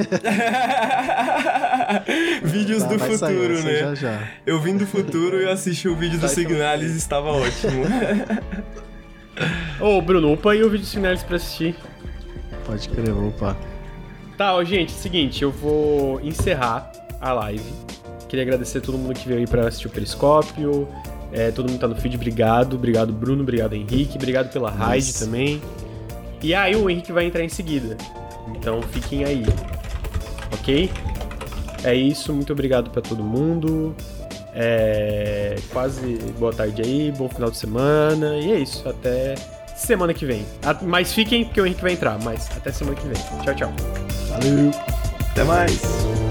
Vídeos Tá, do futuro, sair né? Já, já. Eu vim do futuro e assisti o vídeo do. Signalis e estava ótimo. Ô, Bruno, upa aí o vídeo finais pra assistir. Pode crer, opa. Tá, ó, gente, seguinte, eu vou encerrar a live. Queria agradecer a todo mundo que veio aí pra assistir o Periscópio. É, todo mundo tá no feed, obrigado. Obrigado, Bruno. Obrigado, Henrique. Obrigado pela raid também. E aí, o Henrique vai entrar em seguida. Então fiquem aí. Ok? É isso, muito obrigado pra todo mundo. É, quase boa tarde aí, bom final de semana. E é isso, até semana que vem. Mas fiquem, porque o Henrique vai entrar. Mas até semana que vem. Tchau, tchau. Valeu! Até mais!